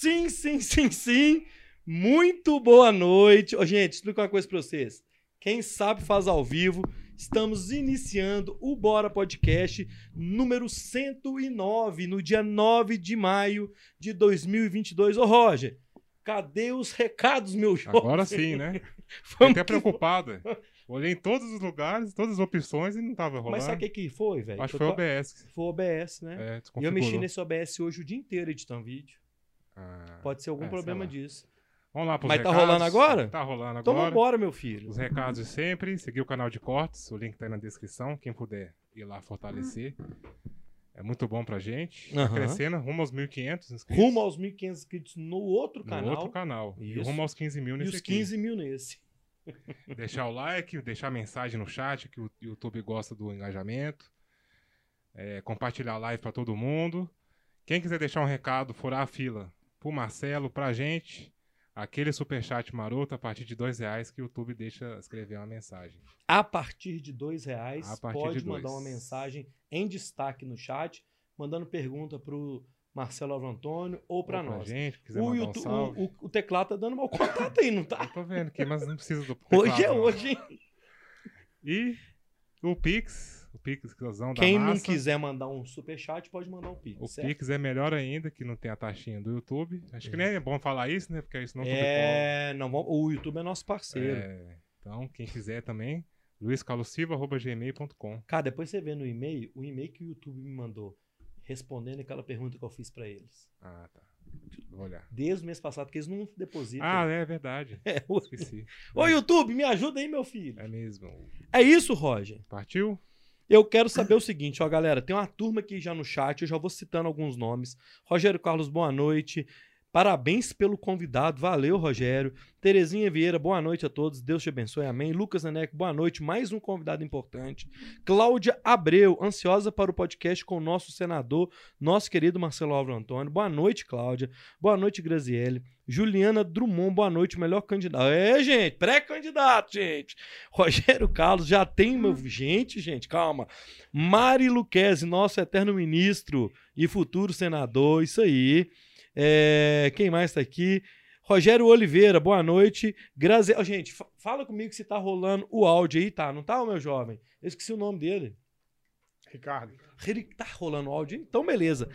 Sim, sim, sim, sim. Muito boa noite. Ô, gente, explica uma coisa pra vocês. Quem sabe faz ao vivo. Estamos iniciando o Bora Podcast número 109, no dia 9 de maio de 2022. Ô, Roger, cadê os recados, meu jovem? Agora sim, né? Fiquei até preocupado. Olhei em todos os lugares, todas as opções e não tava rolando. Mas sabe o que, que foi, velho? Acho que foi o OBS. Foi o OBS, né? É, E eu mexi nesse OBS hoje o dia inteiro editando vídeo. Ah, Pode ser algum é, problema disso. Vamos lá pros Mas tá recados. rolando agora? Tá rolando Então agora. vambora, meu filho. Os recados de sempre. Seguir o canal de cortes. O link tá aí na descrição. Quem puder ir lá fortalecer. É muito bom pra gente. Tá Aham. crescendo. Rumo aos 1.500 inscritos. Rumo aos 1.500 inscritos no outro no canal. outro canal. E Isso. rumo aos 15 mil e nesse os aqui. 15 mil nesse. Deixar o like, deixar mensagem no chat, que o YouTube gosta do engajamento. É, compartilhar a live pra todo mundo. Quem quiser deixar um recado, furar a fila pro Marcelo, pra gente, aquele superchat maroto a partir de dois reais que o YouTube deixa escrever uma mensagem. A partir de dois reais, pode de mandar dois. uma mensagem em destaque no chat, mandando pergunta pro Marcelo Alvo Antônio ou pra Ou nós. gente, O, um YouTube- salve. o- o- o teclado tá dando mau contato aí, não tá? Eu tô vendo aqui, mas não precisa do Hoje é teclado, não. hoje, hein? E o Pix, o Pixzão da Quem não quiser mandar um superchat, pode mandar um pix. O certo? Pix é melhor ainda, que não tem a taxinha do YouTube. Acho que É. nem é bom falar isso, né? Porque isso não É, não, vamos- o YouTube é nosso parceiro. É, então, quem quiser também, luiscalosilva.gmail.com. Cara, depois você vê no e-mail, o e-mail que o YouTube me mandou, respondendo aquela pergunta que eu fiz pra eles. Ah, tá. Vou olhar. Desde o mês passado, que eles não depositam. Ah, é verdade. É, o- Esqueci. Ô, YouTube, me ajuda aí, meu filho. É mesmo. É isso, Roger. Partiu? Eu quero saber o seguinte, ó, galera. Tem uma turma aqui já no chat, eu já vou citando alguns nomes. Rogério Carlos, boa noite. Parabéns pelo convidado. Valeu, Rogério. Terezinha Vieira, boa noite a todos. Deus te abençoe. Amém. Lucas Neneco, boa noite. Mais um convidado importante. Cláudia Abreu, ansiosa para o podcast com o nosso senador, nosso querido Marcelo Álvaro Antônio. Boa noite, Cláudia. Boa noite, Graziele. Juliana Drummond, boa noite, melhor candidato. É, gente, pré-candidato, gente. Rogério Carlos, já tem meu. Gente, gente, calma. Mari Luquezzi, nosso eterno ministro e futuro senador, isso aí. É, quem mais tá aqui? Rogério Oliveira, boa noite. Grazi... Ó, gente, fa- fala comigo se tá rolando o áudio aí, tá? Não tá, meu jovem? Eu esqueci o nome dele. Ricardo. Tá rolando o áudio? Então, beleza.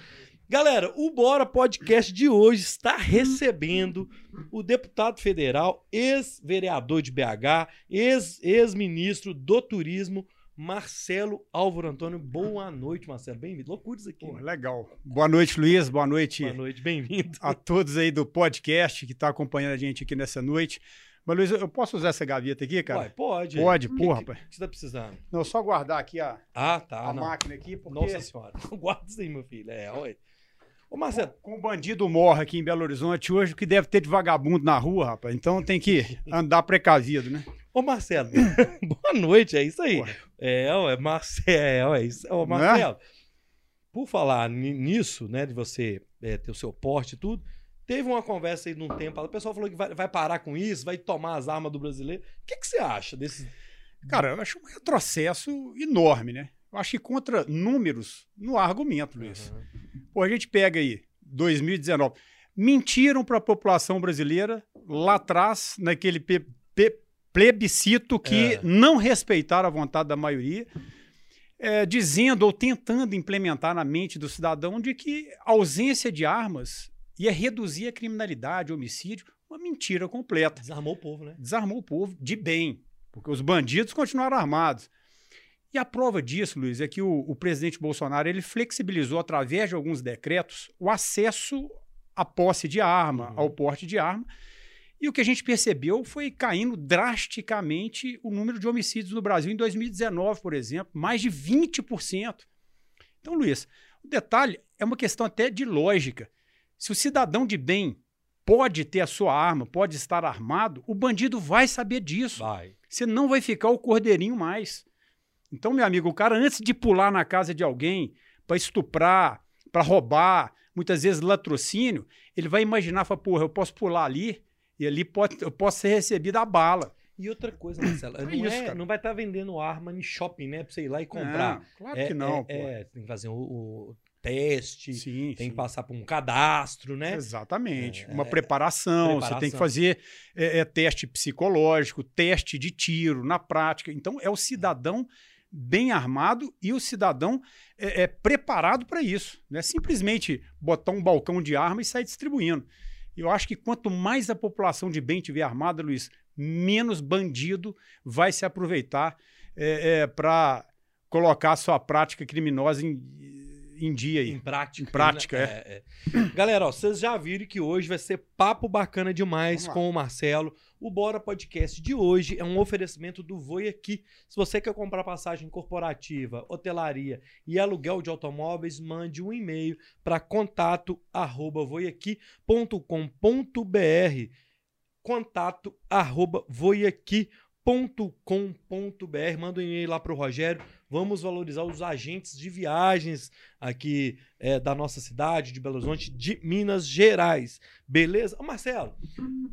Galera, o Bora Podcast de hoje está recebendo o deputado federal, ex-vereador de BH, ex- ex-ministro do turismo, Marcelo Álvaro Antônio. Boa noite, Marcelo. Bem-vindo. Loucura isso aqui. Pô, né? legal. Boa noite, Luiz. Boa noite Boa noite, bem-vindo. a todos aí do podcast que está acompanhando a gente aqui nessa noite. Mas, Luiz, eu posso usar essa gaveta aqui, cara? Pode. Pode, Que- porra, que- rapaz. O que você tá precisando? Não, só guardar aqui a, Ah, tá. a não. máquina aqui, porque Nossa senhora. Guarda isso aí, meu filho. É, oi. Ô, Marcelo, com o bandido morre aqui em Belo Horizonte hoje, o que deve ter de vagabundo na rua, rapaz. Então tem que andar precavido, né? Ô, Marcelo, boa noite, é isso aí. Porra. É, ué, Marcelo, é isso. Ô, Né? Marcelo, por falar ni- nisso, né, de você é, ter o seu porte e tudo, teve uma conversa aí de um tempo, o pessoal falou que vai, vai parar com isso, vai tomar as armas do brasileiro. O que, que você acha desse... Cara, eu acho um retrocesso enorme, né? Eu acho que contra números não há argumento, Luiz. Aham. Pô, a gente pega aí, 2019. Mentiram para a população brasileira lá atrás, naquele plebiscito que É. não respeitaram a vontade da maioria, é, dizendo ou tentando implementar na mente do cidadão de que a ausência de armas ia reduzir a criminalidade, homicídio. Uma mentira completa. Desarmou o povo, né? Desarmou o povo de bem, porque os bandidos continuaram armados. E a prova disso, Luiz, é que o, o presidente Bolsonaro ele flexibilizou, através de alguns decretos, o acesso à posse de arma, Uhum. ao porte de arma. E o que a gente percebeu foi caindo drasticamente o número de homicídios no Brasil em 2019, por exemplo, mais de 20%. Então, Luiz, o detalhe é uma questão até de lógica. Se o cidadão de bem pode ter a sua arma, pode estar armado, o bandido vai saber disso. Vai. Você não vai ficar o cordeirinho mais. Então, meu amigo, o cara antes de pular na casa de alguém para estuprar, para roubar, muitas vezes latrocínio, ele vai imaginar, fala, porra, eu posso pular ali e ali pode, eu posso ser recebido a bala. E outra coisa, Marcelo, não, isso, é- não vai estar vendendo arma em shopping, né? Pra você ir lá e comprar. Não, claro É- que não, é, pô. é, tem que fazer o, o teste, Sim, tem sim. que passar por um cadastro, né? Exatamente. É, Uma é, preparação, você tem que preparação. fazer é, é, teste psicológico, teste de tiro na prática. Então, é o cidadão bem armado e o cidadão é, é preparado para isso. Não é simplesmente botar um balcão de arma e sair distribuindo. Eu acho que quanto mais a população de bem tiver armada, Luiz, menos bandido vai se aproveitar para colocar a sua prática criminosa em, em dia aí. Em prática. Em prática, né? é. é. Galera, ó, vocês já viram que hoje vai ser papo bacana demais com o Marcelo. O Bora Podcast de hoje é um oferecimento do Voi Aqui. Se você quer comprar passagem corporativa, hotelaria e aluguel de automóveis, mande um e-mail para contato arroba voiaqui.com.br contato arroba voiaqui.com.br Manda um e-mail lá para o Rogério. Vamos valorizar os agentes de viagens aqui é, da nossa cidade, de Belo Horizonte, de Minas Gerais. Beleza? Ô, Marcelo,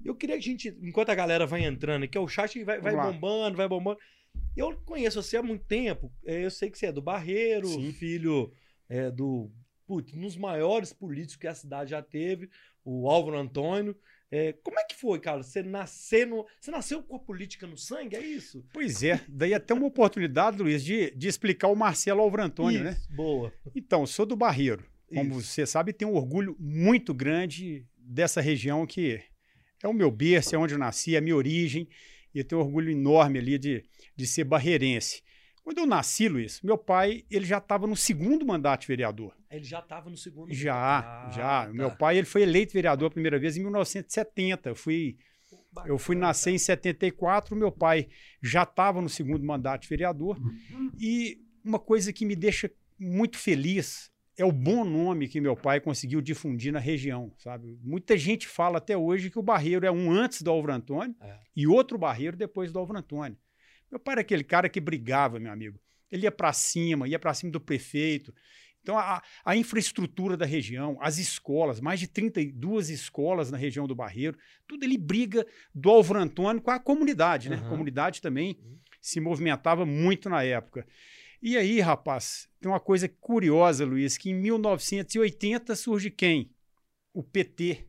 eu queria que a gente, enquanto a galera vai entrando aqui, ó, o chat vai, vai bombando, vai bombando. Eu conheço você há muito tempo. é, Eu sei que você é do Barreiro, Sim. filho é, do. Putz, um dos maiores políticos que a cidade já teve, o Álvaro Antônio. É, como é que foi, cara? Você nasceu no, Você nasceu com a política no sangue, é isso? Pois é, daí até uma oportunidade, Luiz, de, de explicar o Marcelo Álvaro Antônio, né? Boa. Então, sou do Barreiro. Como Isso. você sabe, tenho um orgulho muito grande dessa região que é o meu berço, é onde eu nasci, é a minha origem, e eu tenho um orgulho enorme ali de, de ser barreirense. Quando eu nasci, Luiz, meu pai ele já estava no segundo mandato de vereador. Ele já estava no segundo. Já, Ah, já. tá. Meu pai ele foi eleito vereador a primeira vez em 1970. Eu fui eu fui nascer em 74, meu pai já estava no segundo mandato de vereador. Uhum. E uma coisa que me deixa muito feliz é o bom nome que meu pai conseguiu difundir na região, sabe? Muita gente fala até hoje que o Barreiro é um antes do Álvaro Antônio É. e outro Barreiro depois do Álvaro Antônio. Meu pai era aquele cara que brigava, meu amigo. Ele ia para cima, ia para cima do prefeito. Então, a, a infraestrutura da região, as escolas, mais de 32 escolas na região do Barreiro, tudo ele briga do Álvaro Antônio com a comunidade, né? Aham. A comunidade também Uhum. se movimentava muito na época. E aí, rapaz, tem uma coisa curiosa, Luiz, que em 1980 surge quem? O PT.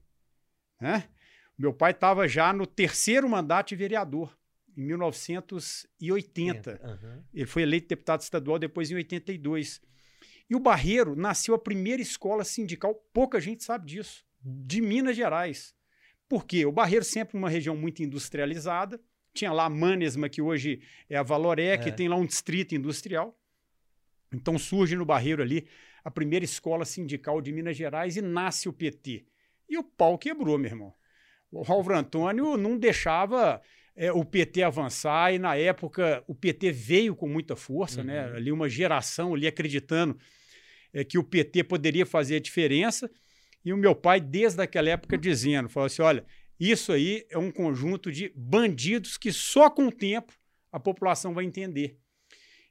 Né? Meu pai estava já no terceiro mandato de vereador, em 1980. Aham. Ele foi eleito deputado estadual depois em 82. E o Barreiro nasceu a primeira escola sindical, pouca gente sabe disso, de Minas Gerais. Por quê? O Barreiro sempre uma região muito industrializada, tinha lá a Manesma, que hoje é a Valoré, que É. tem lá um distrito industrial. Então surge no Barreiro ali a primeira escola sindical de Minas Gerais e nasce o PT. E o pau quebrou, meu irmão. O Álvaro Antônio não deixava é, o PT avançar e na época o PT veio com muita força, né? Uhum. Ali uma geração ali acreditando é, que o PT poderia fazer a diferença e o meu pai desde aquela época dizendo, falou assim, olha, isso aí é um conjunto de bandidos que só com o tempo a população vai entender.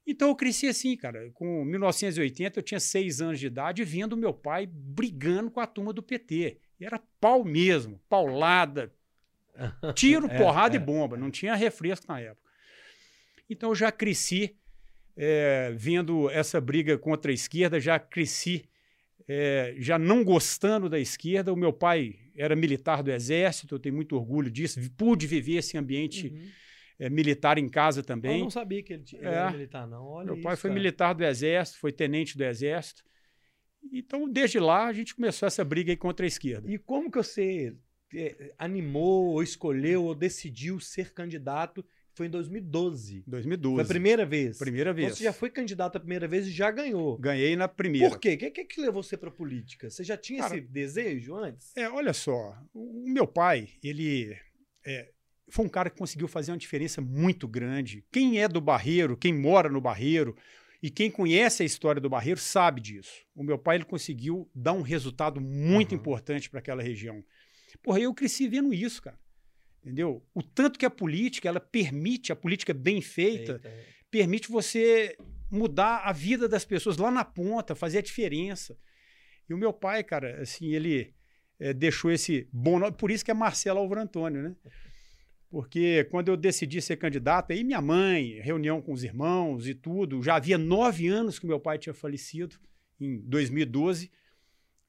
Então eu cresci assim, cara. Com 1980 eu tinha seis anos de idade vendo meu pai brigando com a turma do PT. E era pau mesmo, paulada, tiro, É, porrada é, e bomba. Não tinha refresco na época. Então eu já cresci é, vendo essa briga contra a esquerda, já cresci é, já não gostando da esquerda. O meu pai era militar do Exército, eu tenho muito orgulho disso. Pude viver esse ambiente Uhum. é, militar em casa Eu também. não sabia que ele, ele É. era militar, não. Olha Meu pai isso, foi cara. militar do Exército, foi tenente do Exército. Então, desde lá, a gente começou essa briga contra a esquerda. E como que você animou, ou escolheu, ou decidiu ser candidato? Foi em 2012. 2012. Foi a primeira vez. Primeira Então vez. Você já foi candidato a primeira vez e já ganhou. Ganhei na primeira. Por quê? O que, que, que levou você pra política? Você já tinha Cara, esse desejo antes? É, olha só, o o meu pai, ele é, foi um cara que conseguiu fazer uma diferença muito grande. Quem é do Barreiro, quem mora no Barreiro e quem conhece a história do Barreiro sabe disso. O meu pai ele conseguiu dar um resultado muito Uhum. importante para aquela região. Porra, eu cresci vendo isso, cara. Entendeu? O tanto que a política, ela permite, a política bem feita, Eita. permite você mudar a vida das pessoas lá na ponta, fazer a diferença. E o meu pai, cara, assim, ele eh, deixou esse bom nome, por isso que é Marcelo Álvaro Antônio, né? Porque quando eu decidi ser candidato, aí minha mãe, reunião com os irmãos e tudo, já havia nove anos que meu pai tinha falecido, em 2012.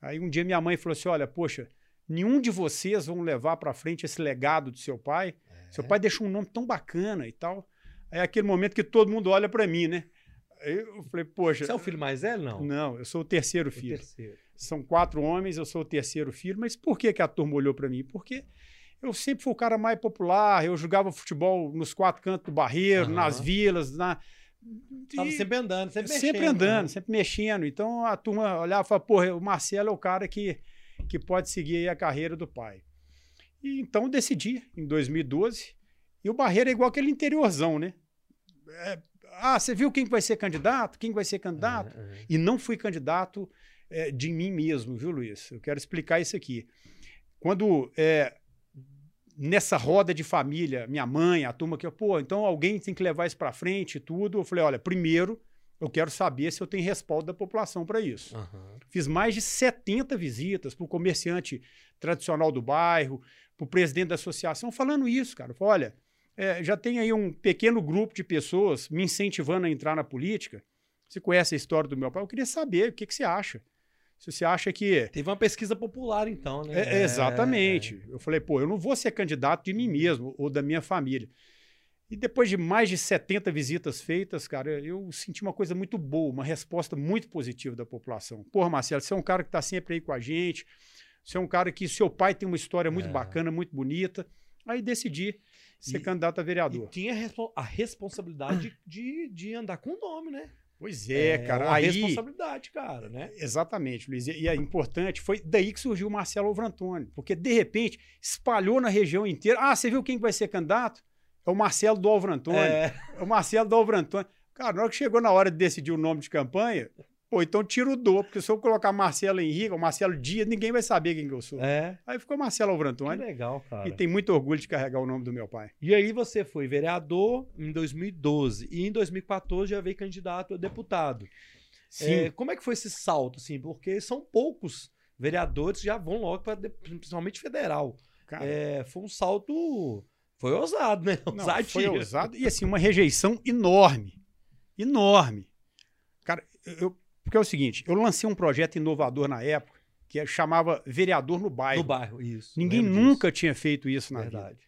Aí um dia minha mãe falou assim: Olha, poxa, nenhum de vocês vão levar para frente esse legado do seu pai. É. Seu pai deixou um nome tão bacana e tal. É aquele momento que todo mundo olha para mim, né? Eu falei, poxa. Você é o filho mais velho, não? Não, eu sou o terceiro O filho. terceiro. São quatro homens, eu sou o terceiro filho. Mas por que, que a turma olhou para mim? Porque eu sempre fui o cara mais popular, eu jogava futebol nos quatro cantos do barreiro, Aham. nas vilas, na. Tava sempre andando, sempre sempre mexendo, andando, né? sempre mexendo. Então a turma olhava e falava, porra, o Marcelo é o cara que, que pode seguir a carreira do pai. E então eu decidi, em 2012, e o Barreiro é igual aquele interiorzão, né? É, ah, você viu quem que vai ser candidato? Quem que vai ser candidato? É. E não fui candidato é, de mim mesmo, viu, Luiz? Eu quero explicar isso aqui. Quando é, nessa roda de família, minha mãe, a turma que, pô, então alguém tem que levar isso para frente e tudo. Eu falei, olha, primeiro eu quero saber se eu tenho respaldo da população para isso. Aham. Fiz mais de 70 visitas para o comerciante tradicional do bairro, para o presidente da associação, falando isso, cara. Falei, olha, é, já tem aí um pequeno grupo de pessoas me incentivando a entrar na política. Você conhece a história do meu pai? Eu queria saber o que, que você acha. Se você acha que. Teve uma pesquisa popular, então, né? É, exatamente. Eu falei, pô, eu não vou ser candidato de mim mesmo ou da minha família. E depois de mais de 70 visitas feitas, cara, eu senti uma coisa muito boa, uma resposta muito positiva da população. Porra, Marcelo, você é um cara que está sempre aí com a gente, você é um cara que seu pai tem uma história muito É. bacana, muito bonita. Aí decidi ser E- candidato a E vereador. tinha respo- a responsabilidade de, de andar com o nome, né? Pois é, cara. uma Aí, responsabilidade, cara, né? Exatamente, Luiz. E e é importante, foi daí que surgiu o Marcelo Alvrantoni, porque de repente espalhou na região inteira. Ah, você viu quem que vai ser candidato? É o Marcelo do Alvrantoni. É, É o Marcelo do Alvrantoni. Cara, na hora que chegou na hora de decidir o nome de campanha, pô, então tira o do, porque se eu colocar Marcelo Henrique ou Marcelo Dias, ninguém vai saber quem que eu sou. é. Aí ficou Marcelo Que Alvrantoni. legal, cara. E tem muito orgulho de carregar o nome do meu pai. E aí você foi vereador em 2012 e em 2014 já veio candidato a deputado. Sim. É, como é que foi esse salto, assim? Porque são poucos vereadores que já vão logo para principalmente federal. cara, É, foi um salto, foi ousado, né? não, foi ousado. E assim, uma rejeição enorme. Enorme. Cara, eu, porque é o seguinte, eu lancei um projeto inovador na época, que é- chamava Vereador no Bairro. No bairro, isso. Ninguém nunca tinha feito isso disso. na vida. Verdade.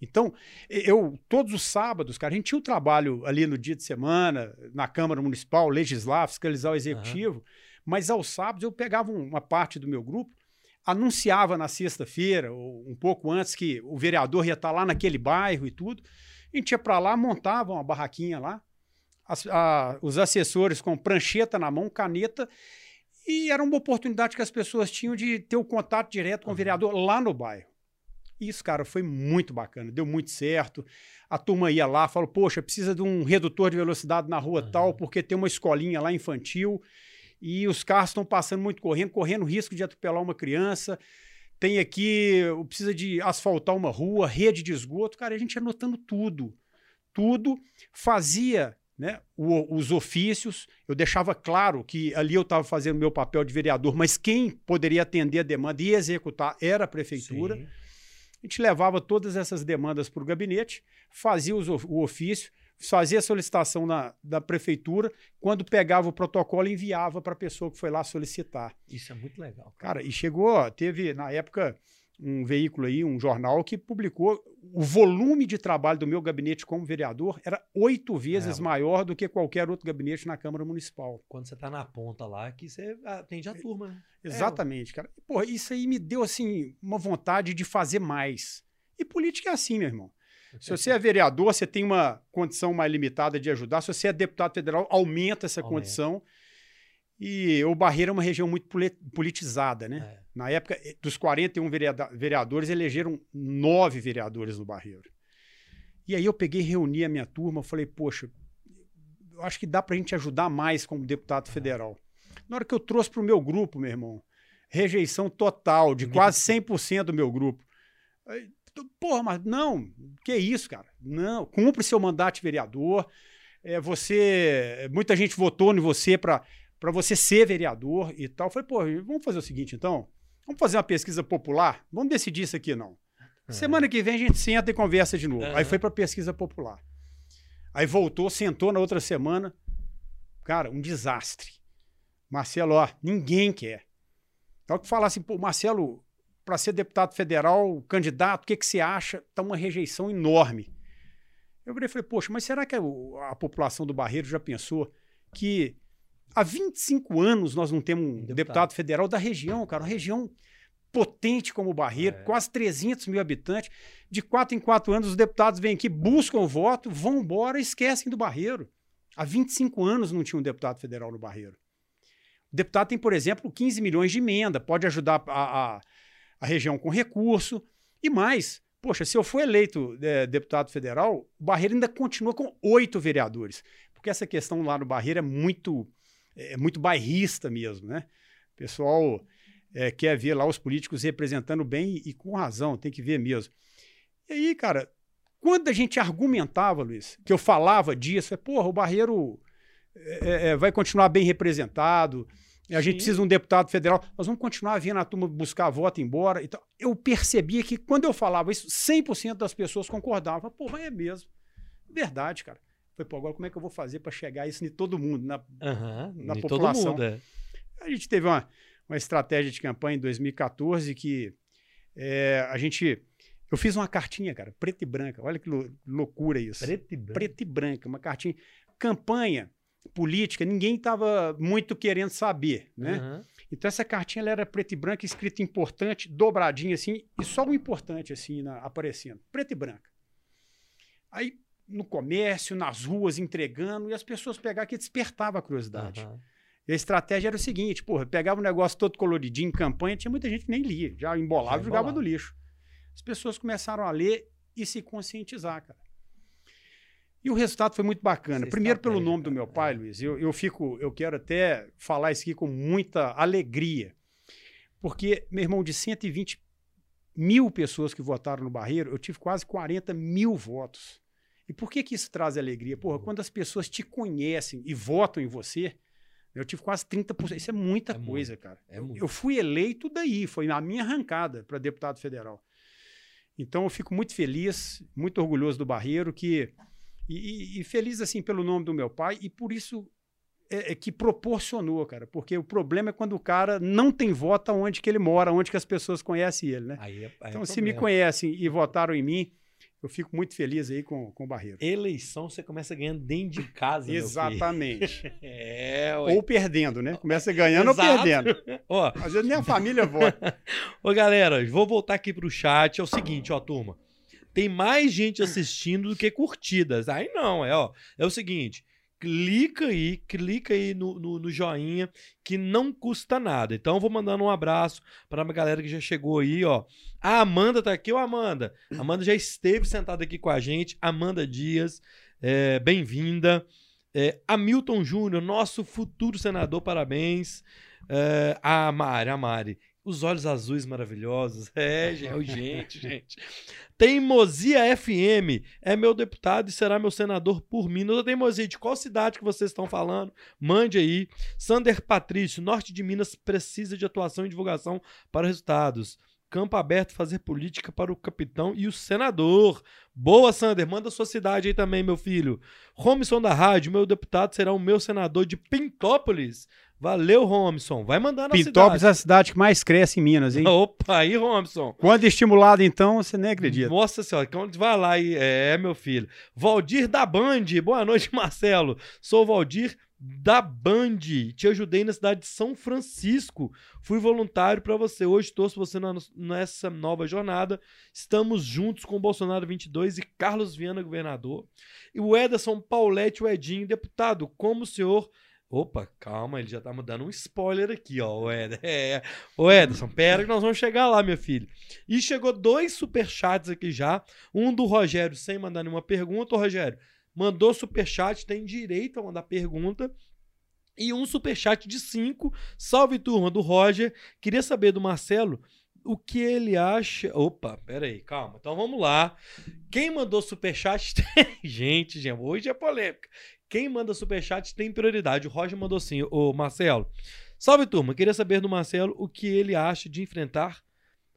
Então, eu, todos os sábados, cara, a gente tinha o trabalho ali no dia de semana, na Câmara Municipal, legislar, fiscalizar o Executivo, mas aos sábados eu pegava um- uma parte do meu grupo, anunciava na sexta-feira, ou um pouco antes, que o vereador ia estar lá naquele bairro e tudo. A gente ia para lá, montava uma barraquinha lá, as- a- os assessores com prancheta na mão, caneta, e era uma oportunidade que as pessoas tinham de ter o contato direto com o Aham. vereador lá no bairro. Isso, cara, foi muito bacana, deu muito certo. A turma ia lá, falou: Poxa, precisa de um redutor de velocidade na rua Aham. tal, porque tem uma escolinha lá infantil e os carros estão passando muito correndo, correndo risco de atropelar uma criança. Tem aqui, precisa de asfaltar uma rua, rede de esgoto. Cara, a gente anotando tudo. Tudo. Fazia né, o- os ofícios. Eu deixava claro que ali eu estava fazendo meu papel de vereador, mas quem poderia atender a demanda e executar era a prefeitura. Sim. A gente levava todas essas demandas para o gabinete, fazia os o ofício, fazia a solicitação na, da prefeitura, quando pegava o protocolo, enviava para a pessoa que foi lá solicitar. Isso é muito legal. Cara. Cara, e chegou, teve na época um veículo aí, um jornal, que publicou o volume de trabalho do meu gabinete como vereador era oito vezes É. maior do que qualquer outro gabinete na Câmara Municipal. Quando você tá na ponta lá, que você atende a turma, né? Exatamente, cara. Porra, isso aí me deu, assim, uma vontade de fazer mais. E política é assim, meu irmão. Se você é vereador, você tem uma condição mais limitada de ajudar. Se você é deputado federal, aumenta essa Aumenta. condição. E o Barreira é uma região muito poli- politizada, né? É. Na época, eh, dos 41 vereada- vereadores, elegeram nove vereadores no Barreiro. E aí eu peguei, reuni a minha turma, falei, poxa, eu acho que dá pra gente ajudar mais como deputado federal. Na hora que eu trouxe pro meu grupo, meu irmão, rejeição total, de Ninguém- quase 100% do meu grupo. Porra, mas não, que isso, cara? Não, cumpre seu mandato de vereador. É, você, muita gente votou em você para para você ser vereador e tal. Eu falei, pô, vamos fazer o seguinte, então. Vamos fazer uma pesquisa popular? Vamos decidir isso aqui, não. Semana que vem a gente senta e conversa de novo. Aham. Aí foi para pesquisa popular. Aí voltou, sentou na outra semana. Cara, um desastre. Marcelo, ó, ninguém quer. Então, que falar assim, pô, Marcelo, para ser deputado federal, candidato, o que, que você acha? Tá uma rejeição enorme. Eu falei, poxa, mas será que a, a, população do Barreiro já pensou que há 25 anos nós não temos um deputado, deputado federal da região, cara, uma região potente como o Barreiro, é. quase 300 mil habitantes. De quatro em quatro anos, os deputados vêm aqui, buscam o voto, vão embora e esquecem do Barreiro. Há 25 anos não tinha um deputado federal no Barreiro. O deputado tem, por exemplo, 15 milhões de emenda, pode ajudar a, a, a região com recurso. E mais, poxa, se eu for eleito é, deputado federal, o Barreiro ainda continua com oito vereadores. Porque essa questão lá no Barreiro é muito, é muito bairrista mesmo, né? O pessoal é, quer ver lá os políticos representando bem e, e, com razão, tem que ver mesmo. E aí, cara, quando a gente argumentava, Luiz, que eu falava disso, é, porra, o Barreiro é, é, é vai continuar bem representado, a gente Sim. precisa de um deputado federal, nós vamos continuar vindo a turma buscar voto embora. Então, eu percebia que quando eu falava isso, 100% das pessoas concordavam. Pô, mas é mesmo. Verdade, cara. Falei, pô, agora como é que eu vou fazer para chegar isso em todo mundo, na, uhum, na população? Mundo, é. A gente teve uma, uma estratégia de campanha em 2014 que é, a gente. Eu fiz uma cartinha, cara, preta e branca. Olha que loucura isso. Preta e branca. Preta e branca, uma cartinha. Campanha política, ninguém estava muito querendo saber, né? Uhum. Então essa cartinha ela era preta e branca, escrita importante, dobradinha assim, e só o importante assim na, aparecendo, preta e branca. Aí no comércio, nas ruas, entregando, e as pessoas pegavam que despertava a curiosidade. Uhum. E a estratégia era o seguinte, porra, pegava um negócio todo coloridinho em campanha, tinha muita gente que nem lia, já embolava e jogava no lixo. As pessoas começaram a ler e se conscientizar, cara. E o resultado foi muito bacana. Primeiro pelo nome do meu pai, é. Luiz. Eu, eu fico, eu quero até falar isso aqui com muita alegria. Porque, meu irmão, de 120 mil pessoas que votaram no Barreiro, eu tive quase 40 mil votos. E por que que isso traz alegria? Porra, quando as pessoas te conhecem e votam em você, eu tive quase 30%. Isso é muita é coisa, muito, cara. É eu, eu fui eleito daí, foi a minha arrancada para deputado federal. Então eu fico muito feliz, muito orgulhoso do Barreiro, que e, e, feliz assim pelo nome do meu pai e por isso é, é, que proporcionou, cara. Porque o problema é quando o cara não tem voto onde que ele mora, onde que as pessoas conhecem ele, né? Aí é, aí é então, se me conhecem e votaram em mim, eu fico muito feliz aí com, com o Barreiro. Eleição você começa ganhando dentro de casa, Exatamente. é, ué. Ou perdendo, né? Começa ganhando ou perdendo. ó, Às vezes nem a família vota. Ô, galera, vou voltar aqui pro chat. É o seguinte, ó, turma tem mais gente assistindo do que curtidas. Aí não, é, ó, é o seguinte, clica aí, clica aí no, no, no, joinha, que não custa nada. Então, vou mandando um abraço para a galera que já chegou aí, ó. A Amanda tá aqui, ô Amanda. A Amanda já esteve sentada aqui com a gente. Amanda Dias, é, bem-vinda. É, Hamilton Júnior, nosso futuro senador, parabéns. É, a Mari, a Mari. Os olhos azuis maravilhosos. É, gente, gente. Teimosia FM é meu deputado e será meu senador por Minas. Teimosia, de qual cidade que vocês estão falando? Mande aí. Sander Patrício, norte de Minas, precisa de atuação e divulgação para resultados. Campo aberto, fazer política para o capitão e o senador. Boa, Sander. Manda sua cidade aí também, meu filho. Romison da Rádio, meu deputado será o meu senador de Pintópolis. Valeu, Romson. Vai mandar na Pintópolis cidade. é a cidade que mais cresce em Minas, hein? Opa, aí, Romson. Quando estimulado, então, você nem acredita. Nossa senhora, quando vai lá e é, meu filho. Valdir da Band. Boa noite, Marcelo. Sou o Valdir da Band. Te ajudei na cidade de São Francisco. Fui voluntário para você. Hoje torço você nessa nova jornada. Estamos juntos com Bolsonaro 22 e Carlos Viana, governador. E o Ederson Paulette, o Edinho, deputado. Como o senhor Opa, calma, ele já tá dando um spoiler aqui, ó. O Ederson. É. Ô, Ederson, pera que nós vamos chegar lá, meu filho. E chegou dois superchats aqui já. Um do Rogério sem mandar nenhuma pergunta. Ô, Rogério, mandou superchat, tem direito a mandar pergunta. E um superchat de cinco. Salve, turma, do Roger. Queria saber do Marcelo o que ele acha. Opa, pera aí, calma. Então vamos lá. Quem mandou superchat tem. gente, gente, hoje é polêmica. Quem manda superchat tem prioridade. O Roger mandou sim. Ô, Marcelo. Salve, turma. Queria saber do Marcelo o que ele acha de enfrentar.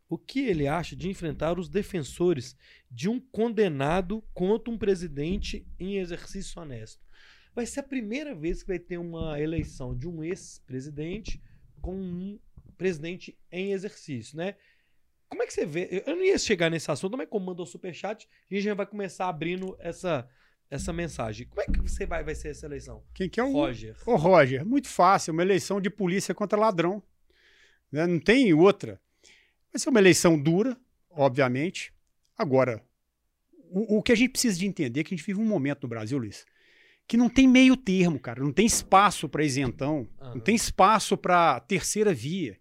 O que ele acha de enfrentar os defensores de um condenado contra um presidente em exercício honesto? vai ser a primeira vez que vai ter uma eleição de um ex-presidente com um presidente em exercício, né? Como é que você vê? Eu não ia chegar nesse assunto, mas como mandou o superchat, a gente já vai começar abrindo essa, essa mensagem. Como é que você vai, vai ser essa eleição? Quem que é o Roger. Ô, Roger, muito fácil, uma eleição de polícia contra ladrão. né? Não tem outra. Vai ser uma eleição dura, obviamente. Agora, o, o que a gente precisa de entender é que a gente vive um momento no Brasil, Luiz, que não tem meio termo, cara. Não tem espaço para isentão, não tem espaço para terceira via.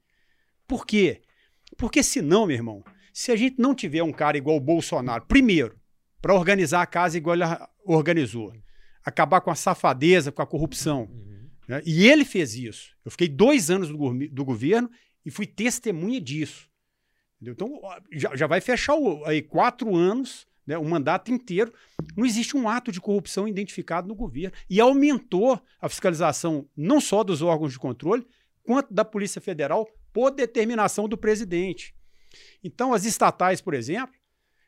Por quê? Porque senão, meu irmão, se a gente não tiver um cara igual o Bolsonaro, primeiro, para organizar a casa igual ele organizou, acabar com a safadeza, com a corrupção, Uhum. né? E ele fez isso. Eu fiquei dois anos do, do governo e fui testemunha disso. Entendeu? Então, já, já vai fechar o- aí quatro anos, né, o mandato inteiro. Não existe um ato de corrupção identificado no governo. E aumentou a fiscalização não só dos órgãos de controle, quanto da Polícia Federal por determinação do presidente. Então, as estatais, por exemplo,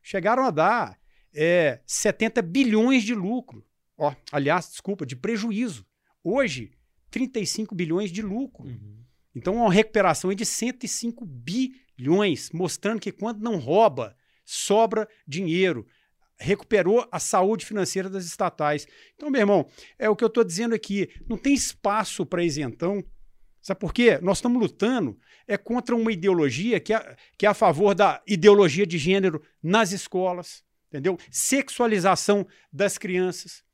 chegaram a dar é, 70 bilhões de lucro. Ó, aliás, desculpa, de prejuízo. Hoje, 35 bilhões de lucro. Uhum. Então, uma recuperação de 105 bilhões, mostrando que quando não rouba, sobra dinheiro. Recuperou a saúde financeira das estatais. Então, meu irmão, é o que eu estou dizendo aqui. Não tem espaço para isentão. Sabe por quê? Nós estamos lutando é contra uma ideologia que é, que é a favor da ideologia de gênero nas escolas, entendeu? Sexualização das crianças.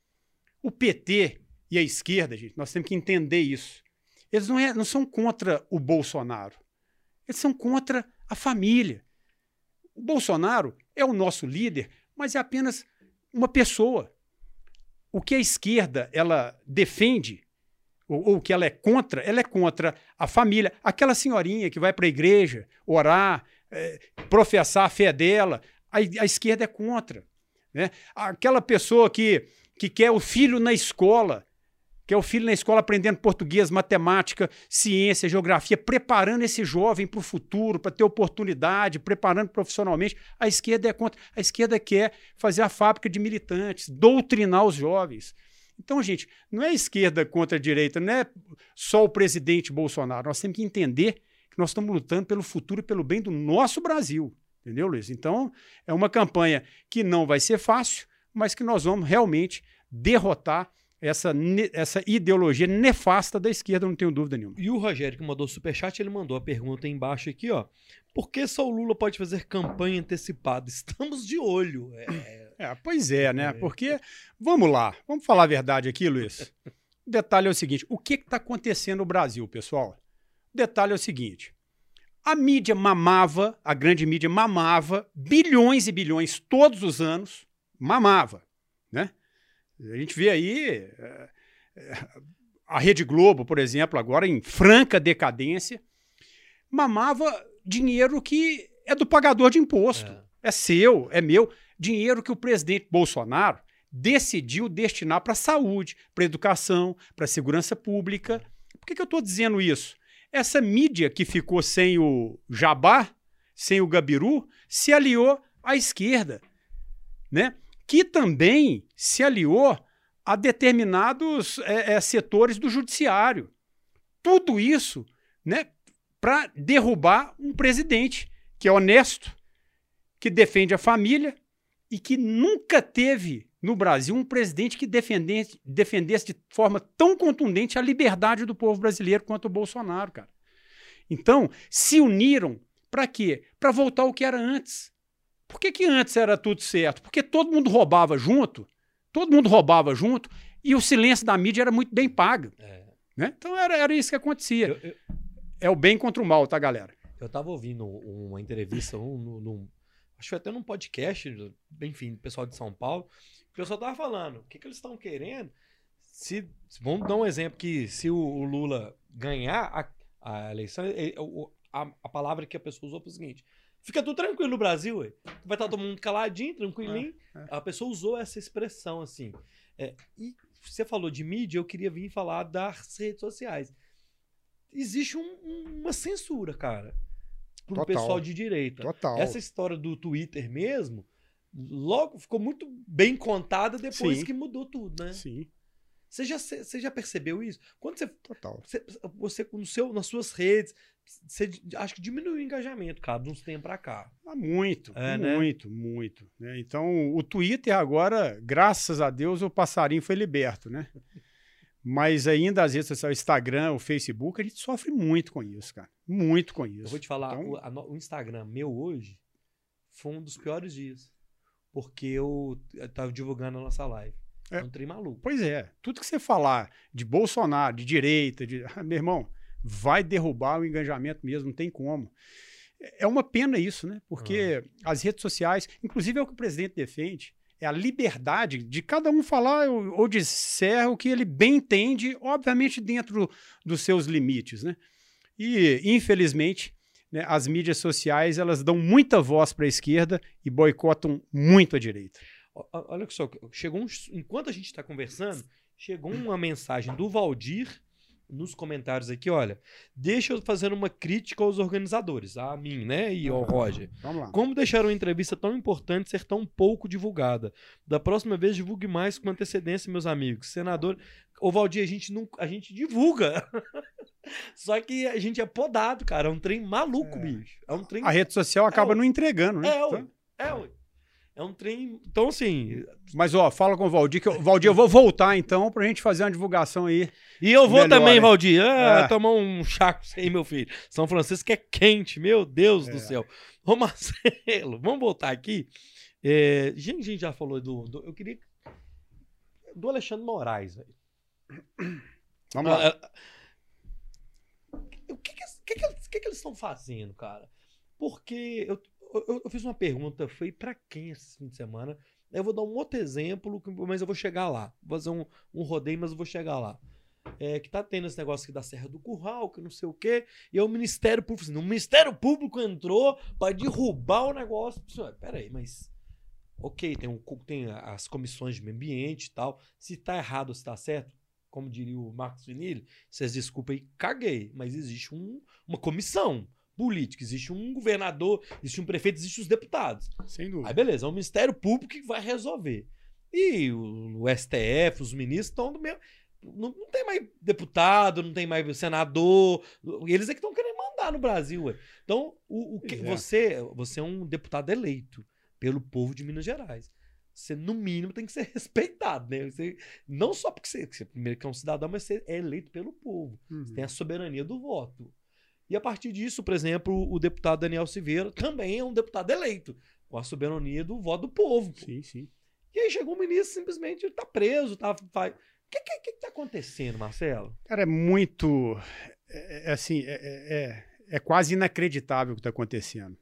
O PT e a esquerda, gente, nós temos que entender isso. Eles não, é- não são contra o Bolsonaro. Eles são contra a família. O Bolsonaro é o nosso líder, mas é apenas uma pessoa. O que a esquerda ela defende, ou, o que ela é contra, ela é contra a família. Aquela senhorinha que vai para a igreja orar, eh, professar a fé dela, a, a esquerda é contra. Né? Aquela pessoa que, que quer o filho na escola, quer o filho na escola aprendendo português, matemática, ciência, geografia, preparando esse jovem para o futuro, para ter oportunidade, preparando profissionalmente. A esquerda é contra. A esquerda quer fazer a fábrica de militantes, doutrinar os jovens. Então, gente, não é esquerda contra a direita, não é só o presidente Bolsonaro. Nós temos que entender que nós estamos lutando pelo futuro e pelo bem do nosso Brasil. Entendeu, Luiz? Então, é uma campanha que não vai ser fácil, mas que nós vamos realmente derrotar essa, essa ideologia nefasta da esquerda, não tenho dúvida nenhuma. E o Rogério, que mandou o superchat, ele mandou a pergunta aí embaixo aqui, ó. Por que só o Lula pode fazer campanha antecipada? Estamos de olho. É, É, pois é, né? É. Porque, vamos lá, vamos falar a verdade aqui, Luiz. O detalhe é o seguinte: o que está acontecendo no Brasil, pessoal? O detalhe é o seguinte: a mídia mamava, a grande mídia mamava bilhões e bilhões todos os anos, mamava, né? A gente vê aí é, é, a Rede Globo, por exemplo, agora em franca decadência, mamava dinheiro que é do pagador de imposto. É. É seu, é meu. Dinheiro que o presidente Bolsonaro decidiu destinar para a saúde, para a educação, para a segurança pública. Por que, que eu estou dizendo isso? Essa mídia que ficou sem o Jabá, sem o Gabiru, se aliou à esquerda, né? que também se aliou a determinados é, é, setores do judiciário. Tudo isso né, para derrubar um presidente que é honesto, que defende a família e que nunca teve no Brasil um presidente que defendesse, defendesse de forma tão contundente a liberdade do povo brasileiro quanto o Bolsonaro, cara. Então, se uniram para quê? Para voltar ao que era antes. Por que, que antes era tudo certo? Porque todo mundo roubava junto, todo mundo roubava junto e o silêncio da mídia era muito bem pago. é. Né? Então era, era isso que acontecia. Eu, eu, É o bem contra o mal, tá, galera? eu tava ouvindo uma entrevista, um, num- acho que até num podcast, enfim, do pessoal de São Paulo. O pessoal tava falando, o que, que eles estão querendo? Se, se- vamos dar um exemplo que se o, o Lula ganhar a, a eleição, ele- o- a, a palavra que a pessoa usou foi o seguinte: fica tudo tranquilo no Brasil, ué. vai estar todo mundo caladinho, tranquilinho. É, é. A pessoa usou essa expressão assim. É, e você falou de mídia, eu queria vir falar das redes sociais. Existe um- um- uma censura, cara, pro Total. pessoal de direita. Total. Essa história do Twitter mesmo, logo ficou muito bem contada depois Sim. que mudou tudo, né? Sim. Você já, você já percebeu isso? Quando você, Total. você, você no seu, nas suas redes, você acho que diminuiu o engajamento, cara, de uns tempos pra cá. Ah, muito, É, né? muito, muito. né? Então, o Twitter agora, graças a Deus, o passarinho foi liberto, né? Mas ainda as redes sociais, o Instagram, o Facebook, a gente sofre muito com isso, cara. Muito com Eu isso. vou te falar, Então- o, a o Instagram meu hoje foi um dos piores dias. Porque eu, eu tava divulgando a nossa live. É. É um trem maluco. Pois é, tudo que você falar de Bolsonaro, de direita, de. Meu irmão, vai derrubar o engajamento mesmo, não tem como. É uma pena isso, né? Porque as redes sociais, inclusive é o que o presidente defende, é a liberdade de cada um falar ou, ou disser o que ele bem entende, obviamente dentro dos seus limites, né? E, infelizmente, né, as mídias sociais elas dão muita voz para a esquerda e boicotam muito a direita. Olha só, chegou um, enquanto a gente está conversando, chegou uma mensagem do Valdir nos comentários aqui, olha, deixa eu fazer uma crítica aos organizadores, a mim, né, e ao Roger. Vamos lá. Como deixaram uma entrevista tão importante ser tão pouco divulgada? Da próxima vez divulgue mais com antecedência, meus amigos. Senador, ô Valdir, a gente não, a gente divulga. Só que a gente é podado, cara, é um trem maluco, É. bicho. É um trem A rede social acaba ué. não entregando, né? É, ué. Então- É, ué. É um trem. Então, assim. Mas, ó, fala com o Valdir, que eu, Valdir, eu vou voltar então pra gente fazer uma divulgação aí. E eu vou Melhor, também, hein? Valdir. Ah, É. tomar um chá com você aí, meu filho. São Francisco é quente, meu Deus do É. céu. Ô, Marcelo, vamos voltar aqui. É, gente, a gente já falou do, do- Eu queria. Do Alexandre Moraes, velho. Vamos lá. Ah, ah, O que que, que, que que que eles estão fazendo, cara? Porque eu, eu, eu fiz uma pergunta, foi pra quem esse fim de semana? Eu vou dar um outro exemplo, mas eu vou chegar lá. Vou fazer um, um rodeio, mas eu vou chegar lá. É, que tá tendo esse negócio aqui da Serra do Curral, que não sei o quê, e aí o Ministério Público, assim, o Ministério Público entrou pra derrubar o negócio. Pessoal, Peraí, mas. Ok, tem, um, tem as comissões de meio ambiente e tal. Se tá errado ou se tá certo, como diria o Marcos Vinilli, vocês desculpem aí, caguei. Mas existe um- uma comissão política, existe um governador, existe um prefeito, existe os deputados. Sem dúvida. Aí beleza, é o Ministério Público que vai resolver. E o, o STF, os ministros estão do mesmo. Não, não tem mais deputado, não tem mais senador. Eles é que estão querendo mandar no Brasil. Ué. Então, o, o que, é. você, você é um deputado eleito pelo povo de Minas Gerais. Você, no mínimo, tem que ser respeitado, né? Você, não só porque você, você, primeiro, que é um cidadão, mas você é eleito pelo povo. Uhum. Tem a soberania do voto. E a partir disso, por exemplo, o deputado Daniel Silveira também é um deputado eleito, com a soberania do voto do povo. pô. Sim, sim. E aí chegou o ministro, simplesmente ele tá preso, tá. Faz... O que, que, que tá acontecendo, Marcelo? Cara, é muito. É, é assim, é, é- é- é quase inacreditável o que está acontecendo.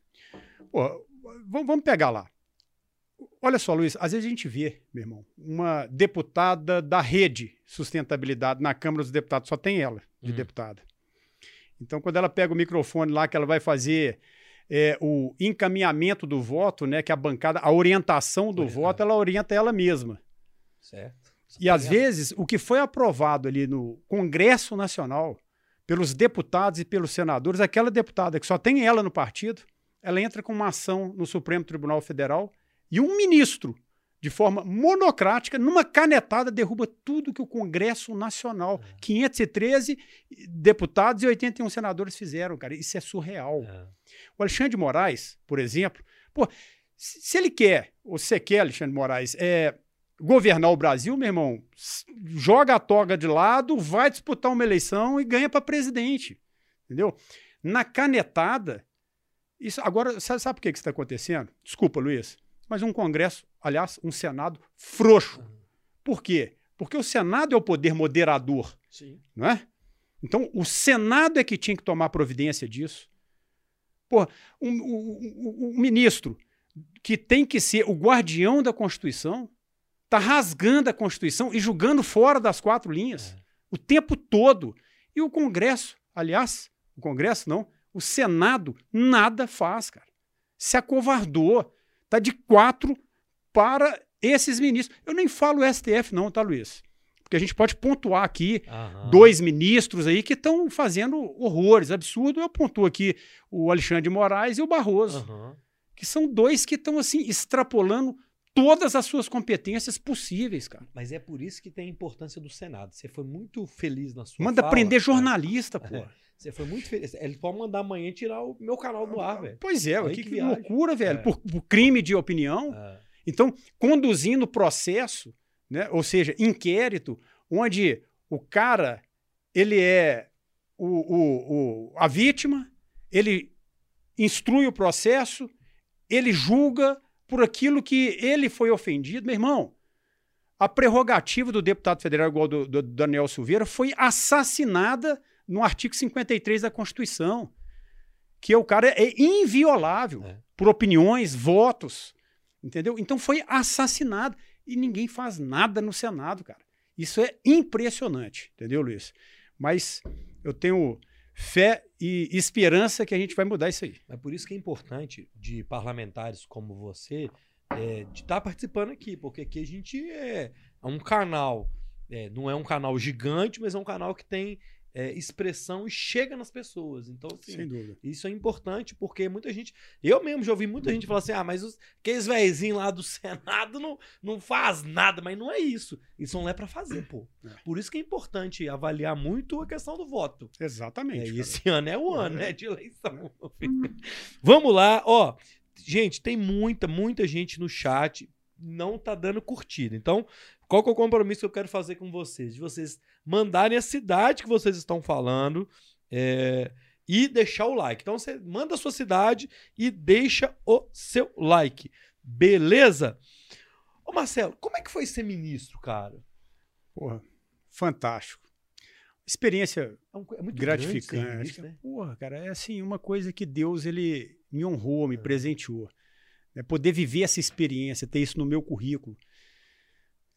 Pô, vamos pegar lá. Olha só, Luiz, às vezes a gente vê, meu irmão, uma deputada da rede sustentabilidade na Câmara dos Deputados, só tem ela de Hum. deputada. Então, quando ela pega o microfone lá, que ela vai fazer é, o encaminhamento do voto, né, que a bancada, a orientação do voto, ela orienta ela mesma. Certo. E às vezes o que foi aprovado ali no Congresso Nacional pelos deputados e pelos senadores, aquela deputada que só tem ela no partido, ela entra com uma ação no Supremo Tribunal Federal e um ministro, de forma monocrática, numa canetada, derruba tudo que o Congresso Nacional, 513 deputados e 81 senadores fizeram, cara. Isso é surreal. É. O Alexandre de Moraes, por exemplo, pô, se ele quer, ou você quer, Alexandre de Moraes, é, governar o Brasil, meu irmão, joga a toga de lado, vai disputar uma eleição e ganha para presidente. Entendeu? Na canetada, isso agora, sabe, sabe por que que isso está acontecendo? Desculpa, Luiz, mas um Congresso, aliás, um Senado frouxo. Por quê? Porque o Senado é o poder moderador Sim. não é? Então, o Senado é que tinha que tomar providência disso. Pô, o, o- o- o ministro, que tem que ser o guardião da Constituição, está rasgando a Constituição e julgando fora das quatro linhas É. o tempo todo. E o Congresso, aliás, o Congresso não, o Senado nada faz, cara. Se acovardou. Está de quatro para esses ministros. Eu nem falo STF, não, tá, Luiz? Porque a gente pode pontuar aqui Aham. dois ministros aí que estão fazendo horrores, absurdo. Eu pontuo aqui o Alexandre de Moraes e o Barroso, Aham. que são dois que estão assim extrapolando todas as suas competências possíveis, cara. Mas é por isso que tem a importância do Senado. Você foi muito feliz na sua Manda fala. prender jornalista, pô. É. Você foi muito feliz. Ele pode mandar amanhã tirar o meu canal do ar, velho. Pois é, Olha que, que loucura, velho. É. Por, por crime de opinião. Ah, Então, conduzindo o processo, né, ou seja, inquérito, onde o cara ele é o, o- o- a vítima, ele instrui o processo, ele julga por aquilo que ele foi ofendido. Meu irmão, a prerrogativa do deputado federal, igual do, do Daniel Silveira, foi assassinada no artigo 53 da Constituição, que o cara é inviolável É. por opiniões, votos, entendeu? Então foi assassinado e ninguém faz nada no Senado, cara. Isso é impressionante, entendeu, Luiz? Mas eu tenho fé e esperança que a gente vai mudar isso aí. É por isso que é importante de parlamentares como você é, de estar participando aqui, porque aqui a gente é, é um canal, é, não é um canal gigante, mas é um canal que tem é, expressão e chega nas pessoas. Então, assim, dúvida. Isso é importante porque muita gente. Eu mesmo já ouvi muita gente falar assim: ah, mas os, aqueles vezinhos lá do Senado não, não faz nada, mas não é isso. Eles são lá pra fazer, pô. É. Por isso que é importante avaliar muito a questão do voto. É, Exatamente. e cara. esse ano é o ano, né? De eleição. Vamos lá, ó. Gente, tem muita, muita gente no chat. Não tá dando curtida. Então, qual que é o compromisso que eu quero fazer com vocês? De vocês mandarem a cidade que vocês estão falando é, e deixar o like. Então, você manda a sua cidade e deixa o seu like. Beleza? Ô, Marcelo, como é que foi ser ministro, cara? Porra, fantástico. Experiência É, um- é muito grande gratificante. ministro, né? Porra, cara, é assim, uma coisa que Deus ele me honrou, É. me presenteou. É poder viver essa experiência, ter isso no meu currículo.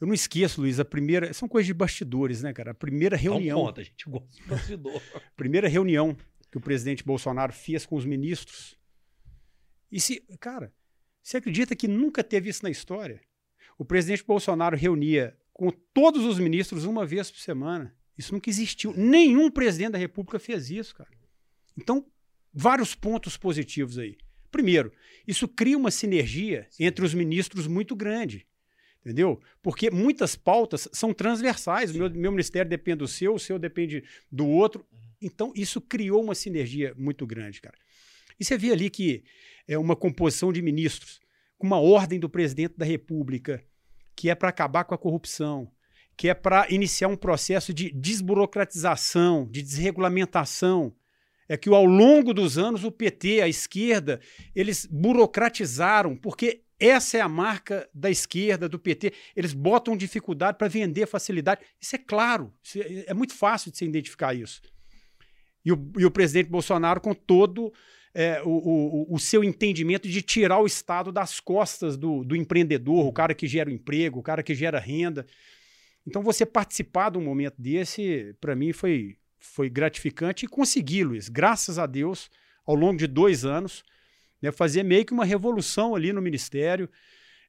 Eu não esqueço, Luiz, a primeira. São coisas de bastidores, né, cara? A primeira reunião. Então conta, a gente gosta de bastidor. primeira reunião que o presidente Bolsonaro fez com os ministros. E se, cara, você acredita que nunca teve isso na história? O presidente Bolsonaro reunia com todos os ministros uma vez por semana. Isso nunca existiu. Nenhum presidente da República fez isso, cara. Então, vários pontos positivos aí. Primeiro, isso cria uma sinergia entre os ministros muito grande. Entendeu? Porque muitas pautas são transversais. O meu, meu ministério depende do seu, o seu depende do outro. Então, isso criou uma sinergia muito grande, cara. E você vê ali que é uma composição de ministros com uma ordem do presidente da República que é para acabar com a corrupção, que é para iniciar um processo de desburocratização, de desregulamentação. É que ao longo dos anos o PT, a esquerda, eles burocratizaram, porque essa é a marca da esquerda, do PT. Eles botam dificuldade para vender facilidade. Isso é claro, isso é, é muito fácil de se identificar isso. E o, e o presidente Bolsonaro, com todo é, o, o, o seu entendimento de tirar o Estado das costas do, do empreendedor, o cara que gera emprego, o cara que gera renda. Então, você participar de um momento desse, para mim, foi, foi gratificante e consegui, Luiz, graças a Deus, ao longo de dois anos, né, fazer meio que uma revolução ali no Ministério.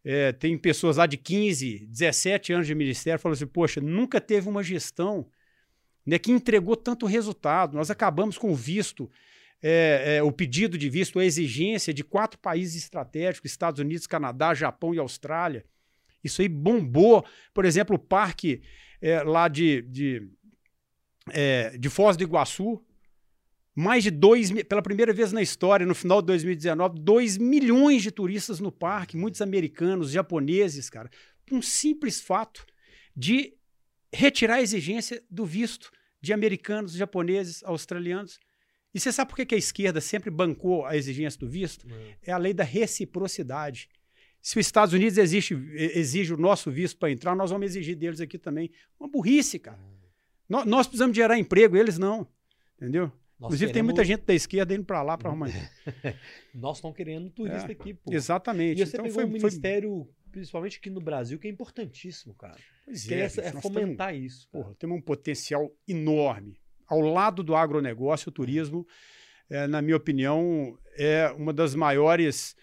É, tem pessoas lá de 15, 17 anos de Ministério falando assim: poxa, nunca teve uma gestão né, que entregou tanto resultado. Nós acabamos com o visto, é, é, o pedido de visto, a exigência de quatro países estratégicos: Estados Unidos, Canadá, Japão e Austrália. Isso aí bombou. Por exemplo, o parque é, lá de, de, é, de Foz do Iguaçu. Mais de dois, mi- pela primeira vez na história, no final de 2019, 2 milhões de turistas no parque, muitos americanos, japoneses, cara, por um simples fato de retirar a exigência do visto de americanos, japoneses, australianos. E você sabe por que a esquerda sempre bancou a exigência do visto? É a lei da reciprocidade. Se os Estados Unidos exige, exige o nosso visto para entrar, nós vamos exigir deles aqui também. Uma burrice, cara. Nó- Nós precisamos gerar emprego, eles não. Entendeu? Nós Inclusive, tem queremos- muita gente da esquerda indo para lá para arrumar. Nós estamos querendo turista É, aqui, pô. Exatamente. E você Então, pegou foi, um foi- ministério, principalmente aqui no Brasil, que é importantíssimo, cara. Pois é, é, é nós fomentar isso. cara. Porra, temos um potencial enorme. Ao lado do agronegócio, o turismo, é, na minha opinião, é uma das maiores,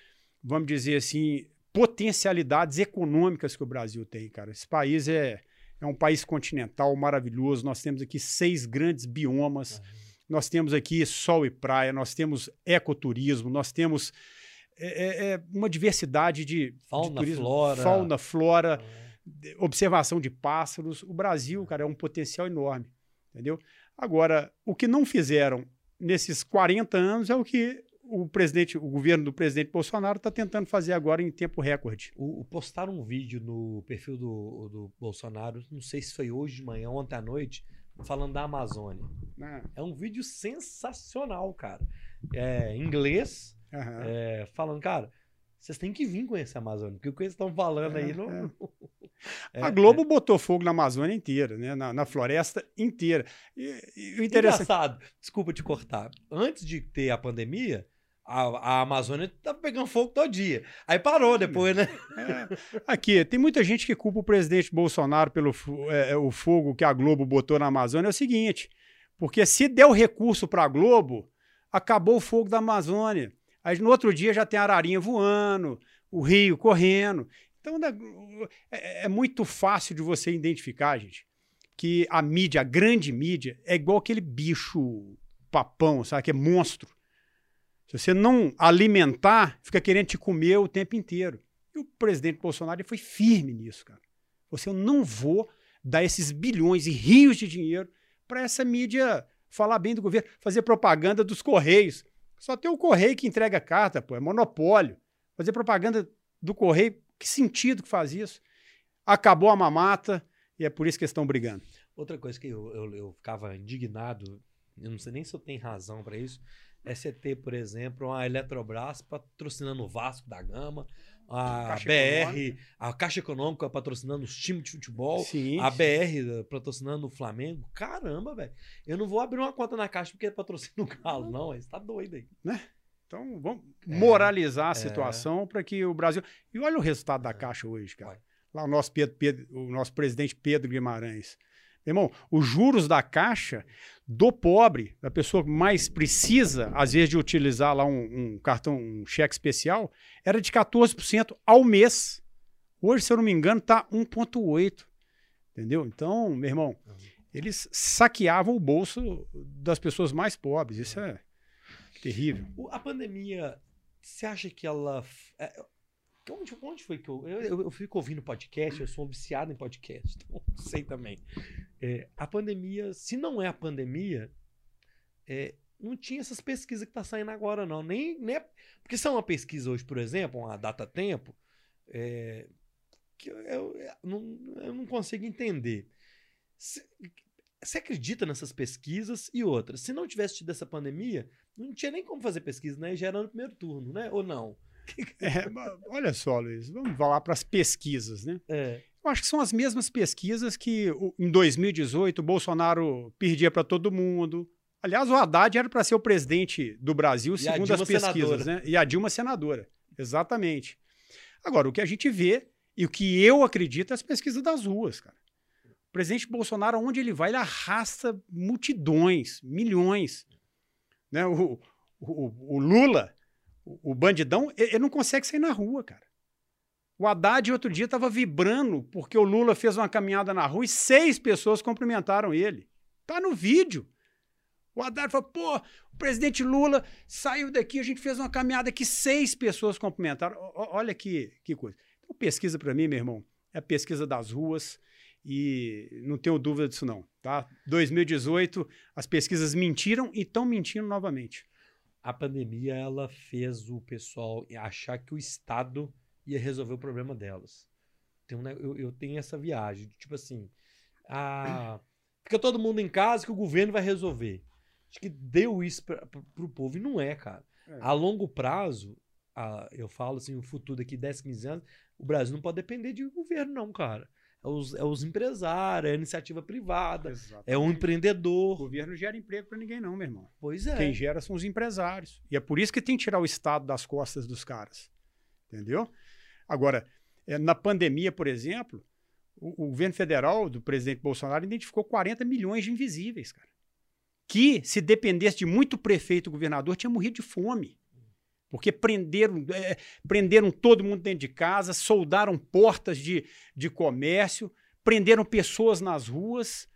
vamos dizer assim, potencialidades econômicas que o Brasil tem, cara. Esse país é, é um país continental maravilhoso. Nós temos aqui seis grandes biomas. Nós temos aqui sol e praia, nós temos ecoturismo, nós temos é, é, é uma diversidade de fauna, de turismo, flora, fauna, flora, é. observação de pássaros. O Brasil, cara, é um potencial enorme, entendeu? Agora, o que não fizeram nesses 40 anos é o que o presidente, o governo do presidente Bolsonaro está tentando fazer agora em tempo recorde. O, o postaram um vídeo no perfil do, do Bolsonaro, não sei se foi hoje de manhã, ontem à noite, falando da Amazônia. Ah. É um vídeo sensacional, cara. É inglês, uhum. é, falando, cara, vocês têm que vir conhecer a Amazônia, porque o que eles estão falando é, aí não. É. É, a Globo botou fogo na Amazônia inteira, né? na, na floresta inteira. E, e o interessante... Engraçado, desculpa te cortar. Antes de ter a pandemia, a, a Amazônia tá pegando fogo todo dia. Aí parou depois, né? É. Aqui, tem muita gente que culpa o presidente Bolsonaro pelo é, o fogo que a Globo botou na Amazônia. É o seguinte, porque se deu recurso para a Globo, acabou o fogo da Amazônia. Aí no outro dia já tem a ararinha voando, o rio correndo. Então é, é muito fácil de você identificar, gente, que a mídia, a grande mídia, é igual aquele bicho papão, sabe? Que é monstro se você não alimentar, fica querendo te comer o tempo inteiro. E o presidente Bolsonaro foi firme nisso, cara. Você eu não vou dar esses bilhões e rios de dinheiro para essa mídia falar bem do governo, fazer propaganda dos correios. Só tem o correio que entrega carta, pô, é monopólio. Fazer propaganda do correio, que sentido que faz isso? Acabou a mamata e é por isso que estão brigando. Outra coisa que eu, eu, eu ficava indignado, eu não sei nem se eu tenho razão para isso, ter, por exemplo, a Eletrobras patrocinando o Vasco da Gama, a Caixa BR, Econômica. a Caixa Econômica patrocinando os times de futebol, sim, a sim. BR patrocinando o Flamengo. Caramba, velho. Eu não vou abrir uma conta na Caixa porque patrocina o Galo, não. Você tá doido aí. Né? Então, vamos é, moralizar a é. situação é. para que o Brasil. E olha o resultado da é. Caixa hoje, cara. Vai. Lá o nosso, Pedro, Pedro, o nosso presidente Pedro Guimarães. Irmão, os juros da Caixa do pobre, da pessoa que mais precisa, às vezes, de utilizar lá um, um cartão, um cheque especial, era de 14% ao mês. Hoje, se eu não me engano, está 1,8%. Entendeu? Então, meu irmão, eles saqueavam o bolso das pessoas mais pobres. Isso é terrível. A pandemia, você acha que ela. É, onde, onde foi que eu, eu, eu. Eu fico ouvindo podcast, eu sou viciado em podcast, então sei também. É, a pandemia, se não é a pandemia, é, não tinha essas pesquisas que está saindo agora, não. Nem, nem, é, porque se é uma pesquisa hoje, por exemplo, uma data tempo, é, que eu, eu, não, eu não consigo entender. Você acredita nessas pesquisas e outras? Se não tivesse tido essa pandemia, não tinha nem como fazer pesquisa, né? Já era no primeiro turno, né? Ou não? É, olha só, Luiz, vamos falar para as pesquisas, né? É. Eu acho que são as mesmas pesquisas que em 2018 o Bolsonaro perdia para todo mundo. Aliás, o Haddad era para ser o presidente do Brasil, segundo as pesquisas, senadora. né? E a Dilma senadora. Exatamente. Agora, o que a gente vê e o que eu acredito é as pesquisas das ruas, cara. O presidente Bolsonaro, onde ele vai, ele arrasta multidões, milhões. Né? O, o, o Lula, o bandidão, ele não consegue sair na rua, cara. O Haddad, outro dia, estava vibrando porque o Lula fez uma caminhada na rua e seis pessoas cumprimentaram ele. Tá no vídeo. O Haddad falou: pô, o presidente Lula saiu daqui, a gente fez uma caminhada que seis pessoas cumprimentaram. O, olha que, que coisa. Então, pesquisa para mim, meu irmão, é pesquisa das ruas e não tenho dúvida disso, não. Tá? 2018, as pesquisas mentiram e estão mentindo novamente. A pandemia ela fez o pessoal achar que o Estado ia resolver o problema delas. Tem um, eu, eu tenho essa viagem, tipo assim, a, fica todo mundo em casa que o governo vai resolver. Acho que deu isso para o povo e não é, cara. É. A longo prazo, a, eu falo assim, o futuro daqui 10, 15 anos, o Brasil não pode depender de governo, não, cara. É os, é os empresários, é a iniciativa privada, Exatamente. é o empreendedor. O governo gera emprego para ninguém, não, meu irmão. Pois é. Quem gera são os empresários. E é por isso que tem que tirar o Estado das costas dos caras. Entendeu? Agora, é, na pandemia, por exemplo, o, o, governo federal do presidente Bolsonaro identificou 40 milhões de invisíveis, cara. Que, se dependesse de muito prefeito e governador, tinha morrido de fome. Porque prenderam, é, prenderam todo mundo dentro de casa, soldaram portas de, de comércio, prenderam pessoas nas ruas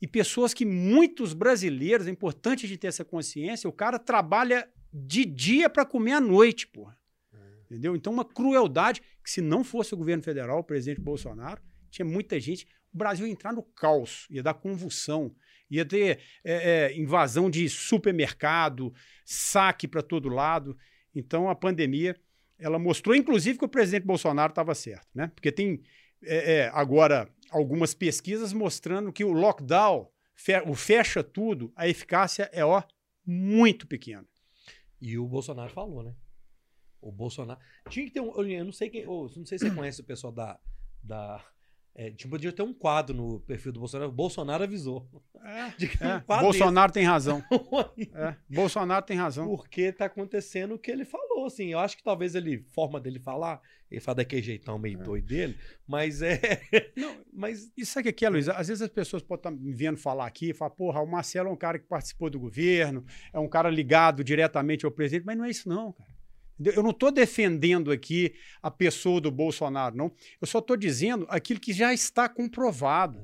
e pessoas que muitos brasileiros, é importante gente ter essa consciência, o cara trabalha de dia para comer à noite, porra. Entendeu? Então, uma crueldade que, se não fosse o governo federal, o presidente Bolsonaro, tinha muita gente. O Brasil ia entrar no caos, ia dar convulsão, ia ter é, é, invasão de supermercado, saque para todo lado. Então, a pandemia ela mostrou, inclusive, que o presidente Bolsonaro estava certo, né? Porque tem é, é, agora algumas pesquisas mostrando que o lockdown, fe o fecha tudo, a eficácia é ó, muito pequena. E o Bolsonaro falou, né? O Bolsonaro. Tinha que ter um. Eu não sei quem. Eu não sei se você conhece o pessoal da. da é, tipo, podia ter um quadro no perfil do Bolsonaro. Bolsonaro avisou. É, um é. Bolsonaro desse. tem razão. é, Bolsonaro tem razão. Porque tá acontecendo o que ele falou, assim. Eu acho que talvez ele, forma dele falar, ele fala daquele jeitão meio é. doido dele, mas é. Não, mas isso aqui é que é, Luiz. Às vezes as pessoas podem estar tá me vendo falar aqui e falar, porra, o Marcelo é um cara que participou do governo, é um cara ligado diretamente ao presidente, mas não é isso, não, cara. Eu não estou defendendo aqui a pessoa do Bolsonaro, não. Eu só estou dizendo aquilo que já está comprovado.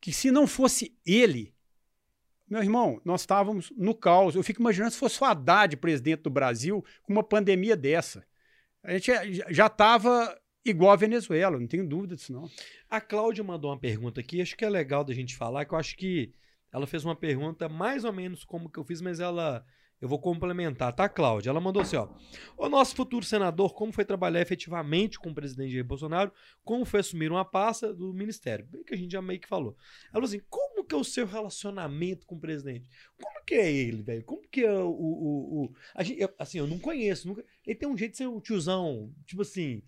Que se não fosse ele, meu irmão, nós estávamos no caos. Eu fico imaginando se fosse o Haddad presidente do Brasil com uma pandemia dessa. A gente já estava igual a Venezuela, não tenho dúvida disso, não. A Cláudia mandou uma pergunta aqui, acho que é legal da gente falar, que eu acho que ela fez uma pergunta mais ou menos como que eu fiz, mas ela eu vou complementar, tá, Cláudia? Ela mandou assim, ó. O nosso futuro senador, como foi trabalhar efetivamente com o presidente Jair Bolsonaro, como foi assumir uma pasta do ministério? Bem que a gente já meio que falou. Ela falou assim, como que é o seu relacionamento com o presidente? Como que é ele, velho? Como que é o... o, o... A gente, eu, assim, eu não conheço. Nunca... Ele tem um jeito de ser um tiozão, tipo assim,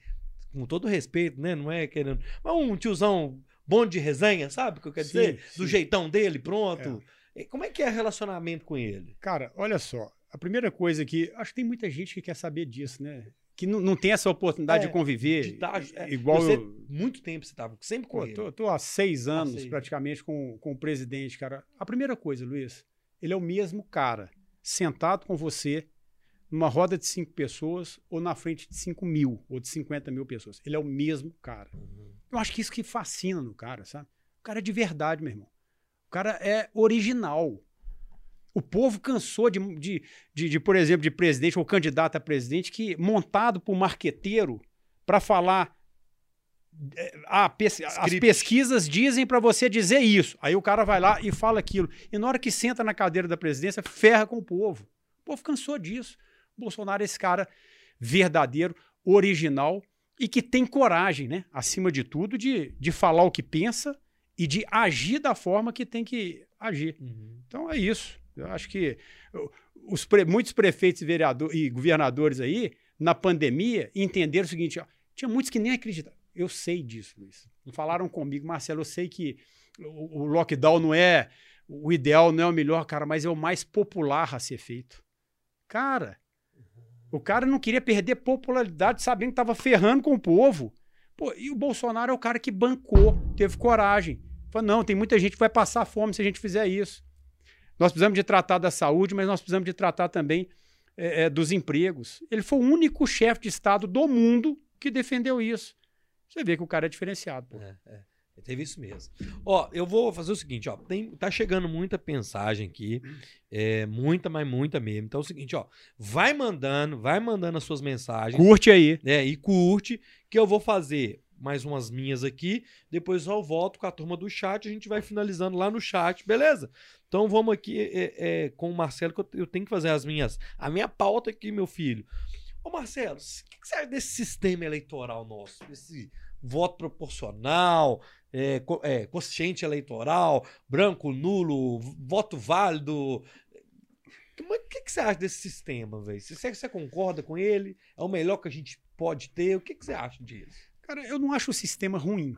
com todo respeito, né? Não é querendo... Mas um tiozão bom de resenha, sabe o que eu quero sim, dizer? Sim. Do jeitão dele, pronto. É. Como é que é o relacionamento com ele? Cara, olha só. A primeira coisa que. Acho que tem muita gente que quer saber disso, né? Que não, não tem essa oportunidade é, de conviver. De tá, é, igual você, eu, muito tempo você estava sempre com pô, ele. Tô, tô há seis anos, há seis. praticamente, com, com o presidente, cara. A primeira coisa, Luiz, ele é o mesmo cara, sentado com você, numa roda de cinco pessoas, ou na frente de cinco mil, ou de cinquenta mil pessoas. Ele é o mesmo cara. Uhum. Eu acho que isso que fascina no cara, sabe? O cara é de verdade, meu irmão cara é original. O povo cansou de, de, de, de, por exemplo, de presidente ou candidato a presidente que, montado por marqueteiro, para falar. Ah, pes as pesquisas dizem para você dizer isso. Aí o cara vai lá e fala aquilo. E na hora que senta na cadeira da presidência, ferra com o povo. O povo cansou disso. O Bolsonaro é esse cara verdadeiro, original e que tem coragem, né? Acima de tudo, de, de falar o que pensa e de agir da forma que tem que agir. Uhum. Então é isso. Eu acho que os pre, muitos prefeitos e, vereador, e governadores aí, na pandemia, entenderam o seguinte: ó, tinha muitos que nem acreditavam. Eu sei disso, Luiz. Falaram comigo, Marcelo, eu sei que o, o lockdown não é o ideal, não é o melhor, cara, mas é o mais popular a ser feito. Cara, o cara não queria perder popularidade sabendo que estava ferrando com o povo. Pô, e o Bolsonaro é o cara que bancou, teve coragem. Falou, não, tem muita gente que vai passar fome se a gente fizer isso. Nós precisamos de tratar da saúde, mas nós precisamos de tratar também é, é, dos empregos. Ele foi o único chefe de Estado do mundo que defendeu isso. Você vê que o cara é diferenciado. Pô. É, é. Teve isso mesmo. Ó, eu vou fazer o seguinte, ó. Tem, tá chegando muita mensagem aqui. É, muita, mas muita mesmo. Então é o seguinte, ó. Vai mandando, vai mandando as suas mensagens. Curte aí. É, e curte, que eu vou fazer mais umas minhas aqui. Depois eu volto com a turma do chat. A gente vai finalizando lá no chat, beleza? Então vamos aqui é, é, com o Marcelo, que eu, tenho que fazer as minhas. A minha pauta aqui, meu filho. Ô, Marcelo, o que, você acha desse sistema eleitoral nosso? Esse voto proporcional, é, é, consciente eleitoral, branco, nulo, voto válido. O que, você acha desse sistema, velho? Você, você concorda com ele? É o melhor que a gente pode ter? O que você acha disso? Cara, eu não acho o sistema ruim.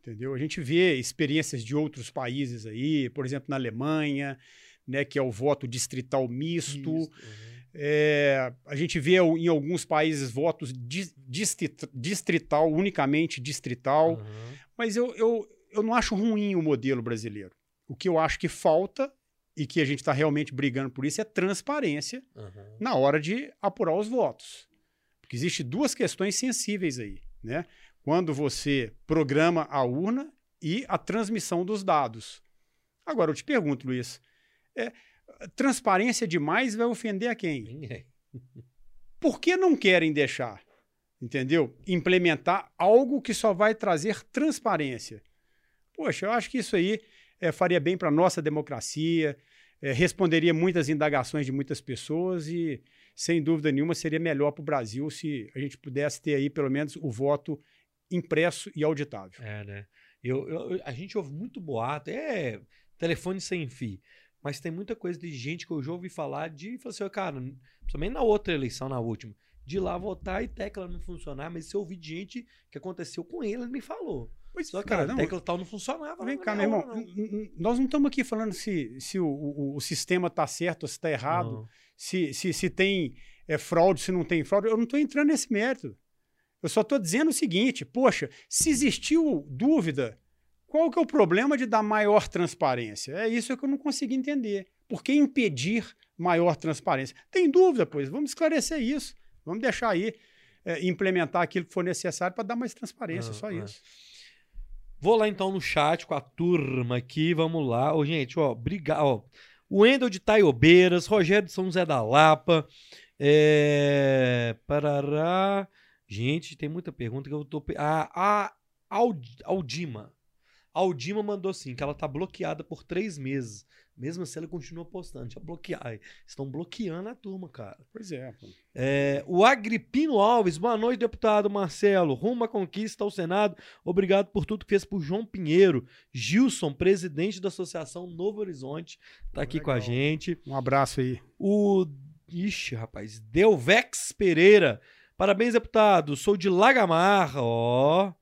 Entendeu? A gente vê experiências de outros países aí, por exemplo, na Alemanha, né, que é o voto distrital misto. misto uhum. É, a gente vê em alguns países votos distrital, unicamente distrital, uhum. mas eu, eu, eu não acho ruim o modelo brasileiro. O que eu acho que falta e que a gente está realmente brigando por isso é transparência uhum. na hora de apurar os votos. Porque existem duas questões sensíveis aí, né? Quando você programa a urna e a transmissão dos dados. Agora, eu te pergunto, Luiz, é, transparência demais vai ofender a quem? Ninguém. Por que não querem deixar? entendeu? Implementar algo que só vai trazer transparência. Poxa, eu acho que isso aí é, faria bem para a nossa democracia, é, responderia muitas indagações de muitas pessoas e, sem dúvida nenhuma, seria melhor para o Brasil se a gente pudesse ter aí, pelo menos, o voto impresso e auditável. É, né? Eu, eu, a gente ouve muito boato, é telefone sem fio. Mas tem muita coisa de gente que eu já ouvi falar de, falar assim, cara, principalmente na outra eleição, na última, de lá votar e tecla não funcionar, mas se eu ouvi de gente que aconteceu com ele, ele me falou. Pois, Só que cara, a tecla tal não funcionava. Vem cá, meu irmão, não. nós não estamos aqui falando se, se o, o, o sistema está certo ou se está errado, se, se, se tem é, fraude, se não tem fraude. Eu não estou entrando nesse mérito. Eu só estou dizendo o seguinte, poxa, se existiu dúvida, qual que é o problema de dar maior transparência? É isso que eu não consegui entender. Por que impedir maior transparência? Tem dúvida, pois, vamos esclarecer isso. Vamos deixar aí é, implementar aquilo que for necessário para dar mais transparência, só isso. Vou lá então no chat com a turma aqui, vamos lá. Ô, gente, ó, obrigado. O Wendel de Taiobeiras, Rogério de São José da Lapa, é... Parará. Gente, tem muita pergunta que eu tô. A, a Aldima. Aldima mandou assim, que ela tá bloqueada por três meses. Mesmo assim, ela continua postando. Já bloquear. Estão bloqueando a turma, cara. Pois é. é. O Agripino Alves, boa noite, deputado Marcelo. Rumo à conquista ao Senado. Obrigado por tudo que fez por João Pinheiro. Gilson, presidente da Associação Novo Horizonte, tá aqui Legal. com a gente. Um abraço aí. O. Ixi, rapaz. Delvex Pereira. Parabéns, deputado. Sou de Lagamar. Ó.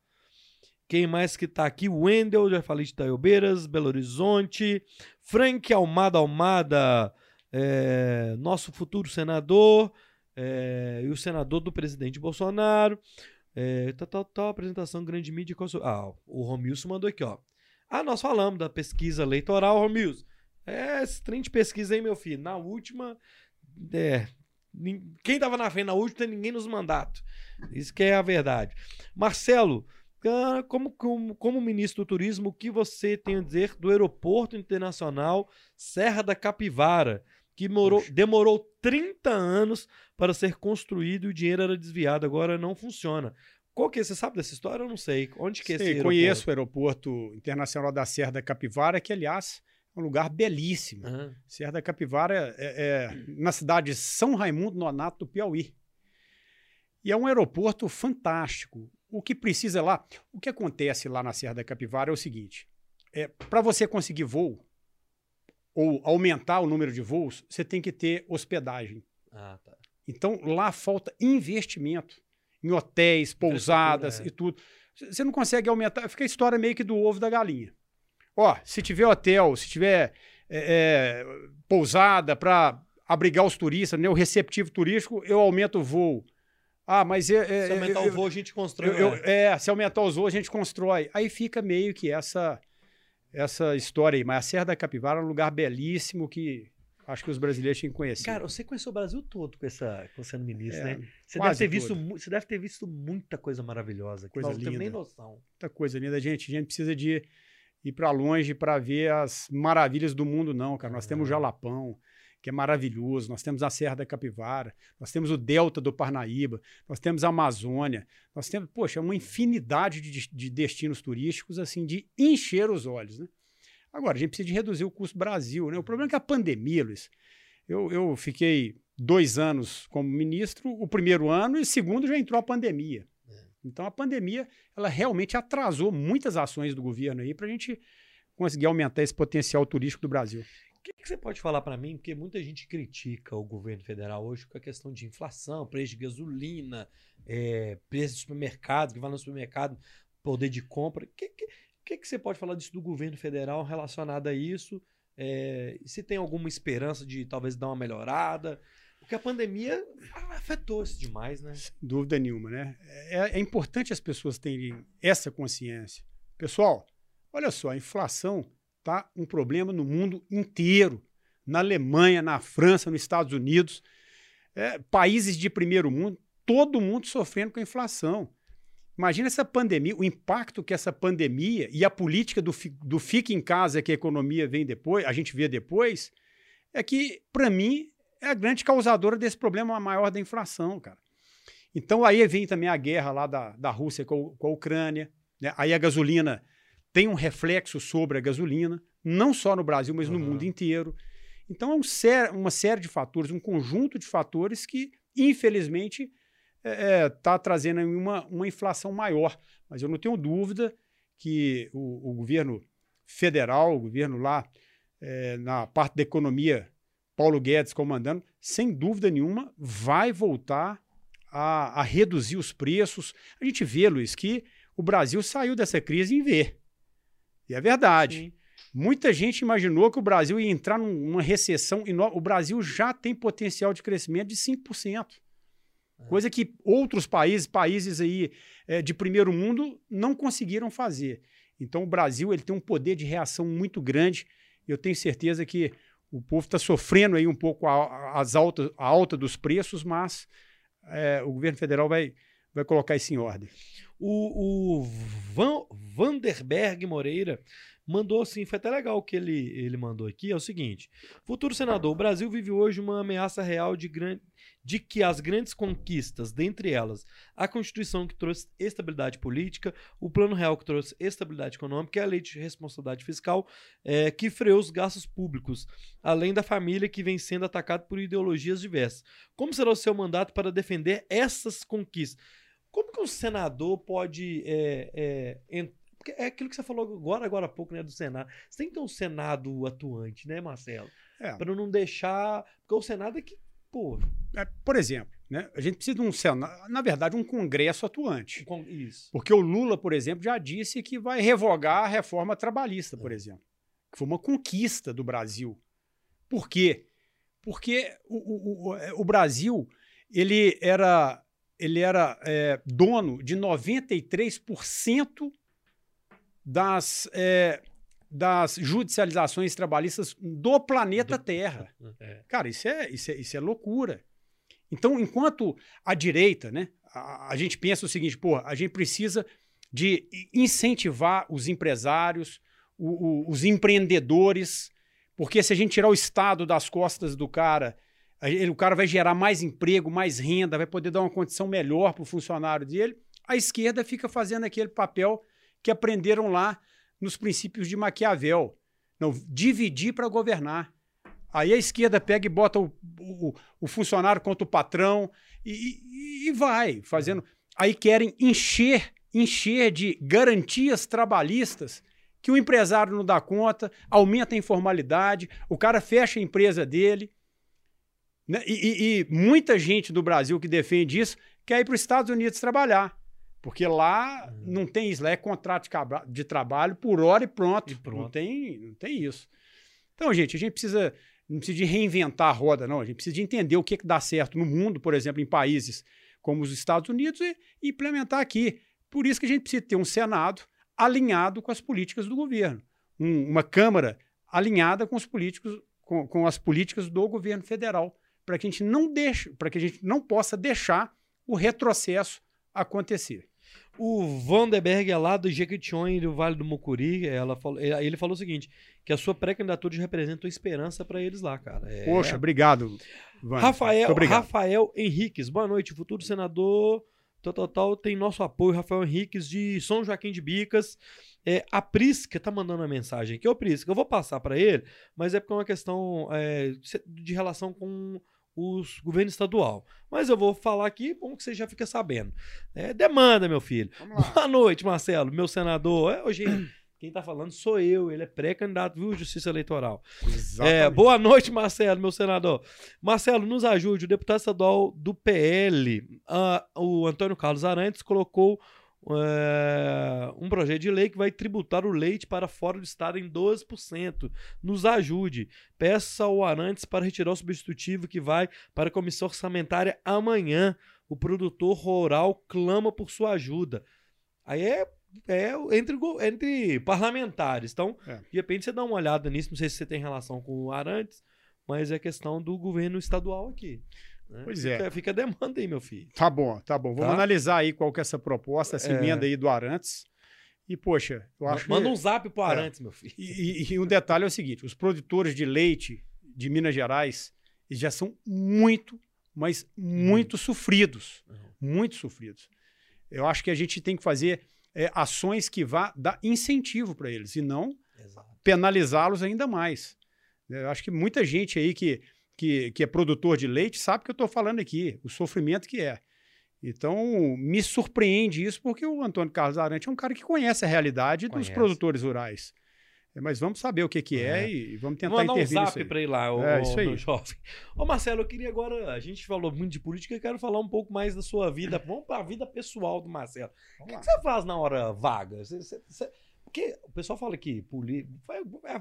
Quem mais que tá aqui? Wendel, já falei de Taiobeiras, Belo Horizonte. Frank Almada Almada, é, nosso futuro senador, é, e o senador do presidente Bolsonaro. É, tá, tá, tá, apresentação grande mídia. Ah, o Romilson mandou aqui, ó. Ah, nós falamos da pesquisa eleitoral, Romilson. É, esse trem de pesquisa aí, meu filho. Na última, é, quem tava na frente na última ninguém nos mandatos. Isso que é a verdade. Marcelo, como, como, como ministro do turismo, o que você tem a dizer do aeroporto internacional Serra da Capivara, que morou, demorou 30 anos para ser construído e o dinheiro era desviado, agora não funciona. Qual que é? Você sabe dessa história? Eu não sei. Onde que é esse aeroporto? Conheço o aeroporto internacional da Serra da Capivara, que aliás é um lugar belíssimo. Uhum. Serra da Capivara é, é na cidade de São Raimundo Nonato do Piauí. E é um aeroporto fantástico. O que precisa lá, o que acontece lá na Serra da Capivara é o seguinte: é, para você conseguir voo ou aumentar o número de voos, você tem que ter hospedagem. Ah, tá. Então lá falta investimento em hotéis, pousadas é. e tudo. Você não consegue aumentar, fica a história meio que do ovo da galinha. Ó, se tiver hotel, se tiver é, é, pousada para abrigar os turistas, né, o receptivo turístico, eu aumento o voo. Ah, mas é, é, se aumentar eu, o voo, a gente constrói. Eu, eu, é. é, se aumentar os voos, a gente constrói. Aí fica meio que essa essa história aí. Mas a Serra da Capivara é um lugar belíssimo que acho que os brasileiros tinham que conhecer. Cara, você conheceu o Brasil todo com essa com sendo ministro, é, né? Você deve ter visto, você deve ter visto muita coisa maravilhosa. Coisa não, linda. Não nem noção. Muita coisa linda, gente. A gente precisa de ir para longe para ver as maravilhas do mundo, não, cara. Nós temos o Jalapão, que é maravilhoso. Nós temos a Serra da Capivara, nós temos o Delta do Parnaíba, nós temos a Amazônia, nós temos, poxa, uma infinidade de, de destinos turísticos, assim, de encher os olhos, né? Agora, a gente precisa de reduzir o custo Brasil, né? O problema é que a pandemia, Luiz, eu, eu fiquei dois anos como ministro, o primeiro ano, e o segundo já entrou a pandemia. É. Então, a pandemia, ela realmente atrasou muitas ações do governo aí para a gente conseguir aumentar esse potencial turístico do Brasil que, que você pode falar para mim? Porque muita gente critica o governo federal hoje com a questão de inflação, preço de gasolina, é, preço de supermercado, que vai no supermercado, poder de compra. O que, que, que, que você pode falar disso do governo federal relacionado a isso? É, se tem alguma esperança de talvez dar uma melhorada? Porque a pandemia afetou isso demais, né? Sem dúvida nenhuma, né? É, é importante as pessoas terem essa consciência. Pessoal, olha só, a inflação tá um problema no mundo inteiro. Na Alemanha, na França, nos Estados Unidos, é, países de primeiro mundo, todo mundo sofrendo com a inflação. Imagina essa pandemia, o impacto que essa pandemia e a política do, do fique em casa que a economia vem depois, a gente vê depois, é que, para mim, é a grande causadora desse problema maior da inflação, cara. Então aí vem também a guerra lá da, da Rússia com, com a Ucrânia. Né? Aí a gasolina tem um reflexo sobre a gasolina, não só no Brasil, mas no Uhum. mundo inteiro. Então é um sé- uma série de fatores, um conjunto de fatores que, infelizmente, está trazendo aí uma, uma inflação maior. Mas eu não tenho dúvida que o, o governo federal, o governo lá eh, na parte da economia, Paulo Guedes comandando, sem dúvida nenhuma, vai voltar a, a reduzir os preços. A gente vê, Luiz, que o Brasil saiu dessa crise em V. E é verdade. Sim. Muita gente imaginou que o Brasil ia entrar num- numa recessão. enorme. O Brasil já tem potencial de crescimento de 5%. Coisa que outros países, países aí eh, de primeiro mundo, não conseguiram fazer. Então o Brasil ele tem um poder de reação muito grande. Eu tenho certeza que o povo está sofrendo aí um pouco a, as altas, a alta dos preços, mas eh, o governo federal vai, vai colocar isso em ordem. O, o Van, Vanderberg Moreira mandou assim, foi até legal o que ele, ele mandou aqui, é o seguinte, futuro senador, o Brasil vive hoje uma ameaça real de, gran, de que as grandes conquistas, dentre elas, a Constituição que trouxe estabilidade política, o Plano Real que trouxe estabilidade econômica e a Lei de Responsabilidade Fiscal eh, que freou os gastos públicos, além da família que vem sendo atacada por ideologias diversas. Como será o seu mandato para defender essas conquistas? Como que um senador pode. É, é, porque é aquilo que você falou agora, agora há pouco, né, do Senado. Você tem que ter um Senado atuante, né, Marcelo? É. Para não deixar. Porque o Senado é que. Pô, É, por exemplo, né, a gente precisa de um Senado, na verdade, um Congresso atuante. com- isso. Porque o Lula, por exemplo, já disse que vai revogar a reforma trabalhista, por exemplo, que foi uma conquista do Brasil. Por quê? Porque o, o- o- é, o Brasil ele era, ele era é, dono de 93% das, é, das judicializações trabalhistas do planeta Do- Terra. É. Cara, isso é, isso é, isso é loucura. Então, enquanto a direita, né, a, a gente pensa o seguinte, pô, a gente precisa de incentivar os empresários, o- o- os empreendedores, porque se a gente tirar o Estado das costas do cara, ele- o cara vai gerar mais emprego, mais renda, vai poder dar uma condição melhor para o funcionário dele. A esquerda fica fazendo aquele papel que aprenderam lá nos princípios de Maquiavel. Não, dividir para governar. Aí a esquerda pega e bota o, o- o funcionário contra o patrão e, e- e vai fazendo. Aí querem encher, encher de garantias trabalhistas que o empresário não dá conta, aumenta a informalidade, o cara fecha a empresa dele. Né? E, e- e muita gente do Brasil que defende isso quer ir para os Estados Unidos trabalhar. Porque lá Uhum. não tem isso, lá é contrato de, de trabalho por hora e pronto. E pronto. Não, tem, não tem isso. Então, gente, a gente precisa, não precisa de reinventar a roda, não. A gente precisa de entender o que, que dá certo no mundo, por exemplo, em países como os Estados Unidos e e implementar aqui. Por isso que a gente precisa ter um Senado alinhado com as políticas do governo, um- uma Câmara alinhada com os políticos, com, com as políticas do governo federal, para que a gente não deixe, para que a gente não possa deixar o retrocesso acontecer. O Vanderberg é lá do Jequitinhonha, do Vale do Mucuri. Ela falou, ele falou o seguinte: que a sua pré-candidatura representa uma esperança para eles lá, cara. É- Poxa, obrigado, Vânia. Rafael, obrigado. Rafael Henriques, boa noite. Futuro senador Total Total tem nosso apoio. Rafael Henriques de São Joaquim de Bicas. É, a Prisca tá mandando uma mensagem aqui. Ô, Prisca, eu vou passar para ele, mas é porque é uma questão é, de relação com os governo estadual. Mas eu vou falar aqui, bom que você já fica sabendo. É, demanda, meu filho. Boa noite, Marcelo, meu senador. É, hoje quem tá falando sou eu, ele é pré-candidato, viu, Justiça Eleitoral. É, Exatamente. boa noite, Marcelo, meu senador. Marcelo, nos ajude. O deputado estadual do PL, ah, o Antônio Carlos Arantes, colocou é, um projeto de lei que vai tributar o leite para fora do estado em 12%. Nos ajude. Peça ao Arantes para retirar o substitutivo que vai para a comissão orçamentária amanhã. O produtor rural clama por sua ajuda. Aí é é entre, entre parlamentares. Então, É. de repente você dá uma olhada nisso. Não sei se você tem relação com o Arantes, mas é questão do governo estadual aqui. Né? Pois é. Fica, fica a demanda aí, meu filho. Tá bom, tá bom. Vamos Tá? analisar aí qual que é essa proposta, essa É. emenda aí do Arantes. E, poxa, eu acho Manda que... um zap pro Arantes, meu filho. E, e- e um detalhe é o seguinte: os produtores de leite de Minas Gerais eles já são muito, mas muito sofridos. Muito sofridos. Eu acho que a gente tem que fazer é, ações que vá dar incentivo para eles e não penalizá-los ainda mais. Eu acho que muita gente aí que, que, que é produtor de leite sabe o que eu estou falando aqui, o sofrimento que é. Então, me surpreende isso, porque o Antônio Carlos Arante é um cara que conhece a realidade conhece. dos produtores rurais. É, mas vamos saber o que, que é, é. e vamos tentar Mandar intervir um zap para ir lá, o, é, isso aí. jovem. Ô Marcelo, eu queria agora, a gente falou muito de política, eu quero falar um pouco mais da sua vida. Vamos para a vida pessoal do Marcelo. O que, que, você faz na hora vaga? Você, você, você... Porque o pessoal fala que poli... É,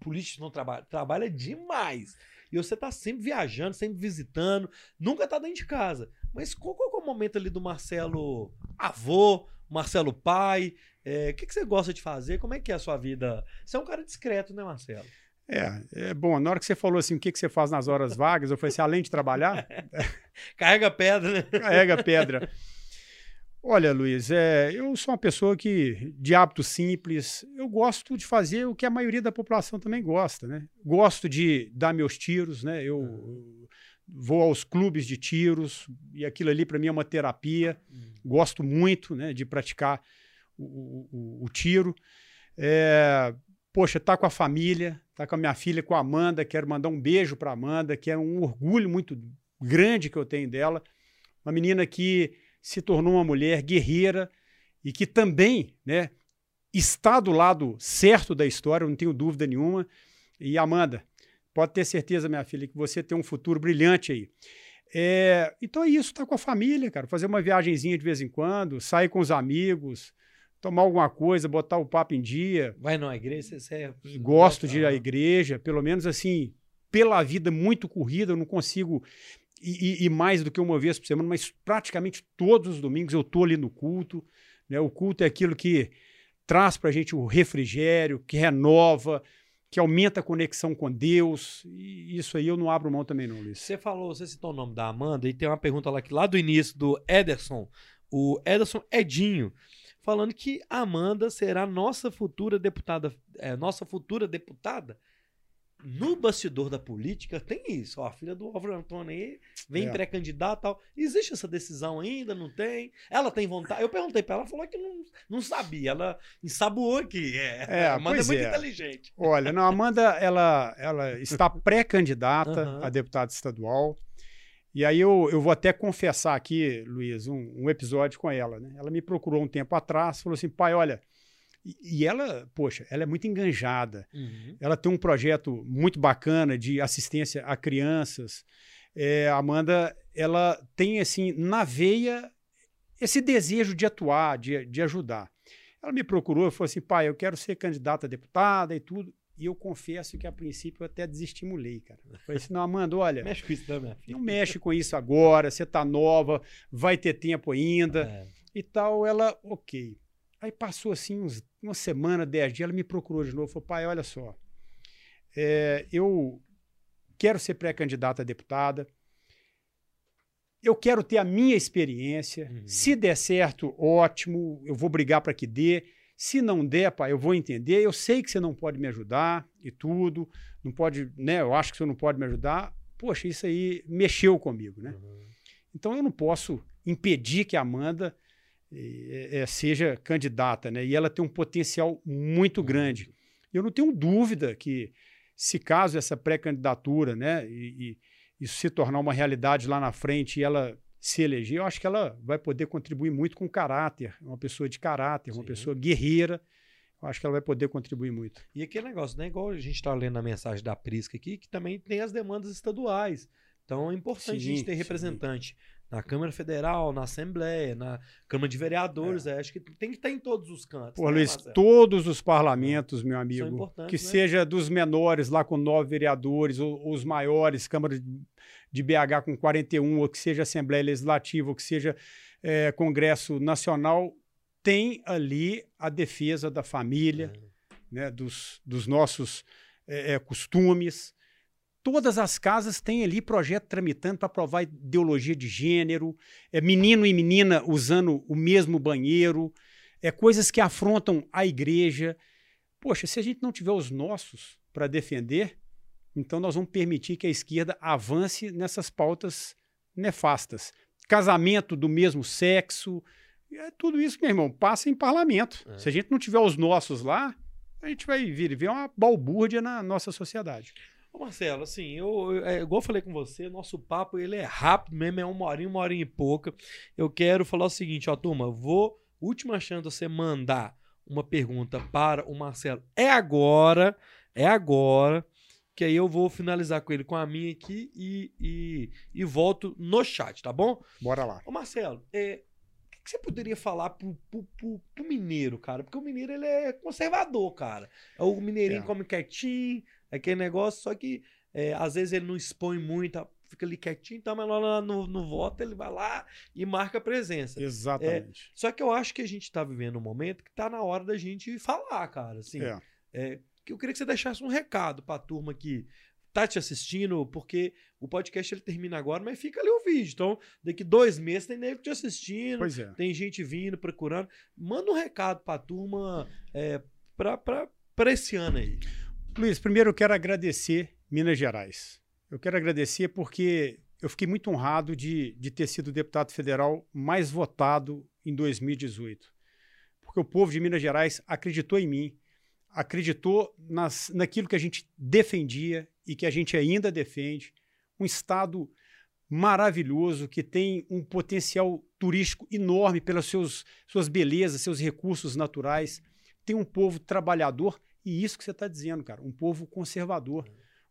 político não trabalha, trabalha demais. E você tá sempre viajando, sempre visitando, nunca tá dentro de casa. Mas qual, qual é o momento ali do Marcelo avô, Marcelo pai? É, o que, que você gosta de fazer? Como é que é a sua vida? Você é um cara discreto, né, Marcelo? É, é bom. Na hora que você falou assim, o que, que você faz nas horas vagas, eu falei assim, além de trabalhar. Carrega pedra, né? Carrega pedra. Olha, Luiz, é, eu sou uma pessoa que, de hábito simples, eu gosto de fazer o que a maioria da população também gosta, né? Gosto de dar meus tiros, né? Eu, uhum. vou aos clubes de tiros e aquilo ali para mim é uma terapia. Uhum. Gosto muito, né, de praticar o, o, o tiro. É, poxa, tá com a família, tá com a minha filha, com a Amanda. Quero mandar um beijo para Amanda, que é um orgulho muito grande que eu tenho dela. Uma menina que se tornou uma mulher guerreira e que também, né, está do lado certo da história, não tenho dúvida nenhuma. E Amanda, pode ter certeza, minha filha, que você tem um futuro brilhante aí. É, então é isso, tá com a família, cara, fazer uma viagenzinha de vez em quando, sair com os amigos, tomar alguma coisa, botar o papo em dia. Vai numa igreja? Você é... Gosto de ir à igreja, pelo menos assim, pela vida muito corrida, eu não consigo ir, ir mais do que uma vez por semana, mas praticamente todos os domingos eu estou ali no culto. Né? O culto é aquilo que traz para a gente o refrigério, que renova, que aumenta a conexão com Deus. E isso aí eu não abro mão também, não, Luiz. Você falou, você citou o nome da Amanda, e tem uma pergunta lá, que lá do início do Ederson, o Ederson Edinho falando que Amanda será nossa futura deputada, é, nossa futura deputada. No bastidor da política tem isso. Ó, a filha do Álvaro Antônio aí vem é. pré-candidata tal. Existe essa decisão ainda? Não tem? Ela tem vontade? Eu perguntei para ela, ela falou que não, não sabia. Ela ensaboou aqui. É, é a Amanda é muito é. inteligente. Olha, não, a Amanda ela, ela está pré-candidata uhum. a deputada estadual. E aí eu, eu vou até confessar aqui, Luiz, um, um episódio com ela. Né? Ela me procurou um tempo atrás, falou assim, pai, olha, e ela, poxa, ela é muito enganjada. Uhum. Ela tem um projeto muito bacana de assistência a crianças. É, Amanda, ela tem, assim, na veia, esse desejo de atuar, de, de ajudar. Ela me procurou e falou assim, pai, eu quero ser candidata a deputada e tudo. E eu confesso que a princípio eu até desestimulei, cara. Eu falei assim: não, Amanda, olha. mexe com isso, não, minha filha. Não mexe com isso agora, você tá nova, vai ter tempo ainda. É. E tal. Ela, ok. Aí passou assim uns, uma semana, dez dias, ela me procurou de novo. Falou: pai, olha só. É, eu quero ser pré-candidata a deputada. Eu quero ter a minha experiência. Uhum. Se der certo, ótimo. Eu vou brigar para que dê. Se não der, pai, eu vou entender. Eu sei que você não pode me ajudar e tudo. Não pode, né? Eu acho que você não pode me ajudar. Poxa, isso aí mexeu comigo, né? Uhum. Então eu não posso impedir que a Amanda é, seja candidata, né? E ela tem um potencial muito uhum. grande. Eu não tenho dúvida que, se caso essa pré-candidatura, né, e, e isso se tornar uma realidade lá na frente e ela se eleger, eu acho que ela vai poder contribuir muito com caráter, uma pessoa de caráter, uma Sim. pessoa guerreira. Eu acho que ela vai poder contribuir muito. E aquele negócio, né? Igual a gente está lendo a mensagem da Prisca aqui, que também tem as demandas estaduais. Então é importante sim, a gente ter representante sim. Na Câmara Federal, na Assembleia, na Câmara de Vereadores. É. acho que tem que estar em todos os cantos. Pô, né, Luiz, Marcelo? todos os parlamentos, meu amigo. Que né? seja dos menores, lá com nove vereadores, ou os maiores, Câmara de BH com 41, ou que seja Assembleia Legislativa, ou que seja é, Congresso Nacional, tem ali a defesa da família, é. né, dos, dos nossos é, costumes. Todas as casas têm ali projeto tramitando para aprovar ideologia de gênero, é menino e menina usando o mesmo banheiro, é coisas que afrontam a igreja. Poxa, se a gente não tiver os nossos para defender, então, nós vamos permitir que a esquerda avance nessas pautas nefastas. Casamento do mesmo sexo, é tudo isso, meu irmão, passa em parlamento. É. Se a gente não tiver os nossos lá, a gente vai vir ver uma balbúrdia na nossa sociedade. Ô Marcelo, assim, eu, eu- é, igual eu falei com você, nosso papo ele é rápido mesmo, é uma horinha, uma horinha e pouca. Eu quero falar o seguinte, ó, turma, vou. Última chance de você mandar uma pergunta para o Marcelo. É agora, é agora, que aí eu vou finalizar com ele com a minha aqui e, e, e volto no chat, tá bom? Bora lá. Ô Marcelo, é, o que, você poderia falar pro, pro, pro- pro mineiro, cara? Porque o mineiro ele é conservador, cara. É O mineirinho É. come quietinho, aquele negócio, só que é, às vezes ele não expõe muito, tá? fica ali quietinho, então, mas lá no, no voto ele vai lá e marca presença. Exatamente. Só que eu acho que a gente tá vivendo um momento que tá na hora da gente falar, cara. Assim, É. é, que eu queria que você deixasse um recado pra turma que tá te assistindo, porque o podcast ele termina agora, mas fica ali o vídeo. Então, daqui dois meses tem nego te assistindo, é. tem gente vindo, procurando. Manda um recado pra turma é, pra, pra, pra esse ano aí. Luiz, primeiro eu quero agradecer Minas Gerais. Eu quero agradecer porque eu fiquei muito honrado de, de ter sido o deputado federal mais votado em 2018. Porque o povo de Minas Gerais acreditou em mim, acreditou nas, naquilo que a gente defendia e que a gente ainda defende. Um estado maravilhoso que tem um potencial turístico enorme pelas seus, suas belezas, seus recursos naturais. Tem um povo trabalhador e isso que você está dizendo, cara, um povo conservador.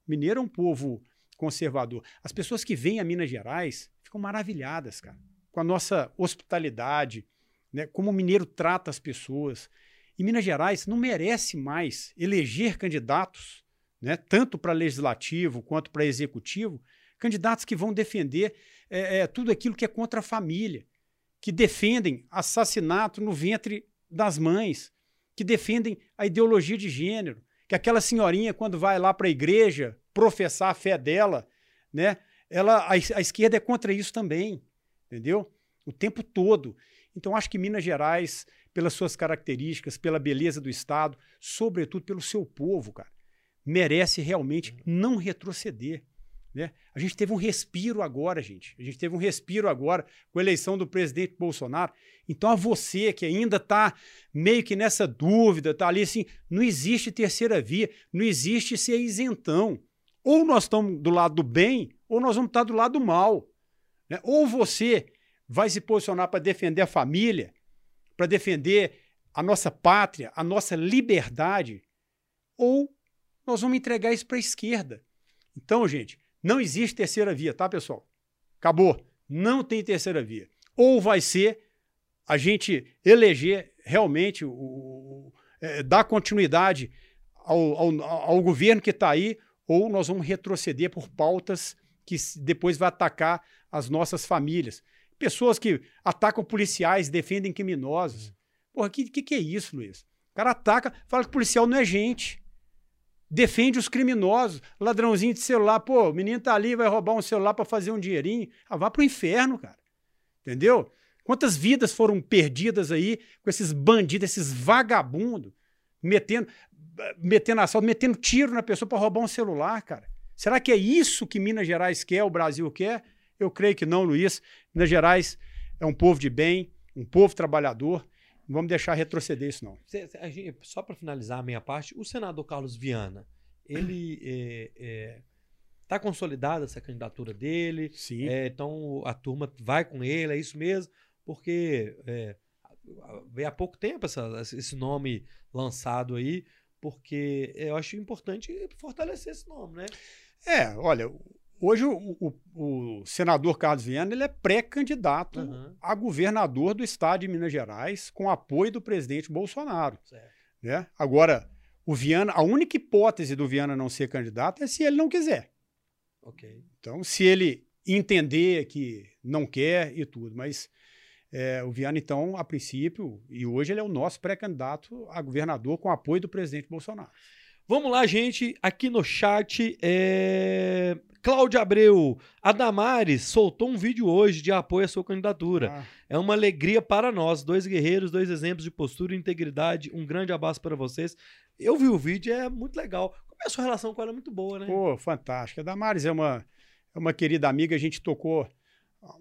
O mineiro é um povo conservador. As pessoas que vêm a Minas Gerais ficam maravilhadas, cara, com a nossa hospitalidade, né, como o mineiro trata as pessoas. E Minas Gerais não merece mais eleger candidatos, né, tanto para legislativo quanto para executivo, candidatos que vão defender é, é, tudo aquilo que é contra a família, que defendem assassinato no ventre das mães, que defendem a ideologia de gênero, que aquela senhorinha, quando vai lá para a igreja professar a fé dela, né, ela, a, a esquerda é contra isso também, entendeu? O tempo todo. Então, acho que Minas Gerais, pelas suas características, pela beleza do Estado, sobretudo pelo seu povo, cara, merece realmente não retroceder. Né? A gente teve um respiro agora, gente. A gente teve um respiro agora com a eleição do presidente Bolsonaro. Então, a você que ainda está meio que nessa dúvida, está ali assim, não existe terceira via, não existe ser isentão. Ou nós estamos do lado do bem, ou nós vamos estar do lado do mal. Né? Ou você vai se posicionar para defender a família, para defender a nossa pátria, a nossa liberdade, ou nós vamos entregar isso para a esquerda. Então, gente, não existe terceira via, tá, pessoal? Acabou. Não tem terceira via. Ou vai ser a gente eleger realmente, o, o, é, dar continuidade ao, ao, ao governo que está aí, ou nós vamos retroceder por pautas que depois vai atacar as nossas famílias. Pessoas que atacam policiais, defendem criminosos. Porra, que, que, que é isso, Luiz? O cara ataca, fala que policial não é gente defende os criminosos, ladrãozinho de celular, pô, o menino tá ali, vai roubar um celular para fazer um dinheirinho, ah, vá pro inferno, cara. Entendeu? Quantas vidas foram perdidas aí com esses bandidos, esses vagabundos, metendo, metendo assalto, metendo tiro na pessoa para roubar um celular, cara? Será que é isso que Minas Gerais quer, o Brasil quer? Eu creio que não, Luiz. Minas Gerais é um povo de bem, um povo trabalhador, não vamos deixar retroceder isso, não. Só para finalizar a minha parte, o senador Carlos Viana, ele é, é, tá consolidada essa candidatura dele, Sim. é, então a turma vai com ele, é isso mesmo, porque é, veio há pouco tempo essa- esse nome lançado aí, porque eu acho importante fortalecer esse nome, né? É, olha, hoje o, o- o senador Carlos Viana ele é pré-candidato Aham. a governador do estado de Minas Gerais, com apoio do presidente Bolsonaro. Certo. Né? Agora, o Viana, a única hipótese do Viana não ser candidato é se ele não quiser. Ok. Então, se ele entender que não quer e tudo, mas é, o Viana, então, a princípio, e hoje ele é o nosso pré-candidato a governador com apoio do presidente Bolsonaro. Vamos lá, gente. Aqui no chat, é... Cláudia Abreu. A Damares soltou um vídeo hoje de apoio à sua candidatura. Ah, É uma alegria para nós, dois guerreiros, dois exemplos de postura e integridade. Um grande abraço para vocês. Eu vi o vídeo, é muito legal. Como é a sua relação com ela? É muito boa, né? Pô, fantástica. A Damares é uma, é uma querida amiga, a gente tocou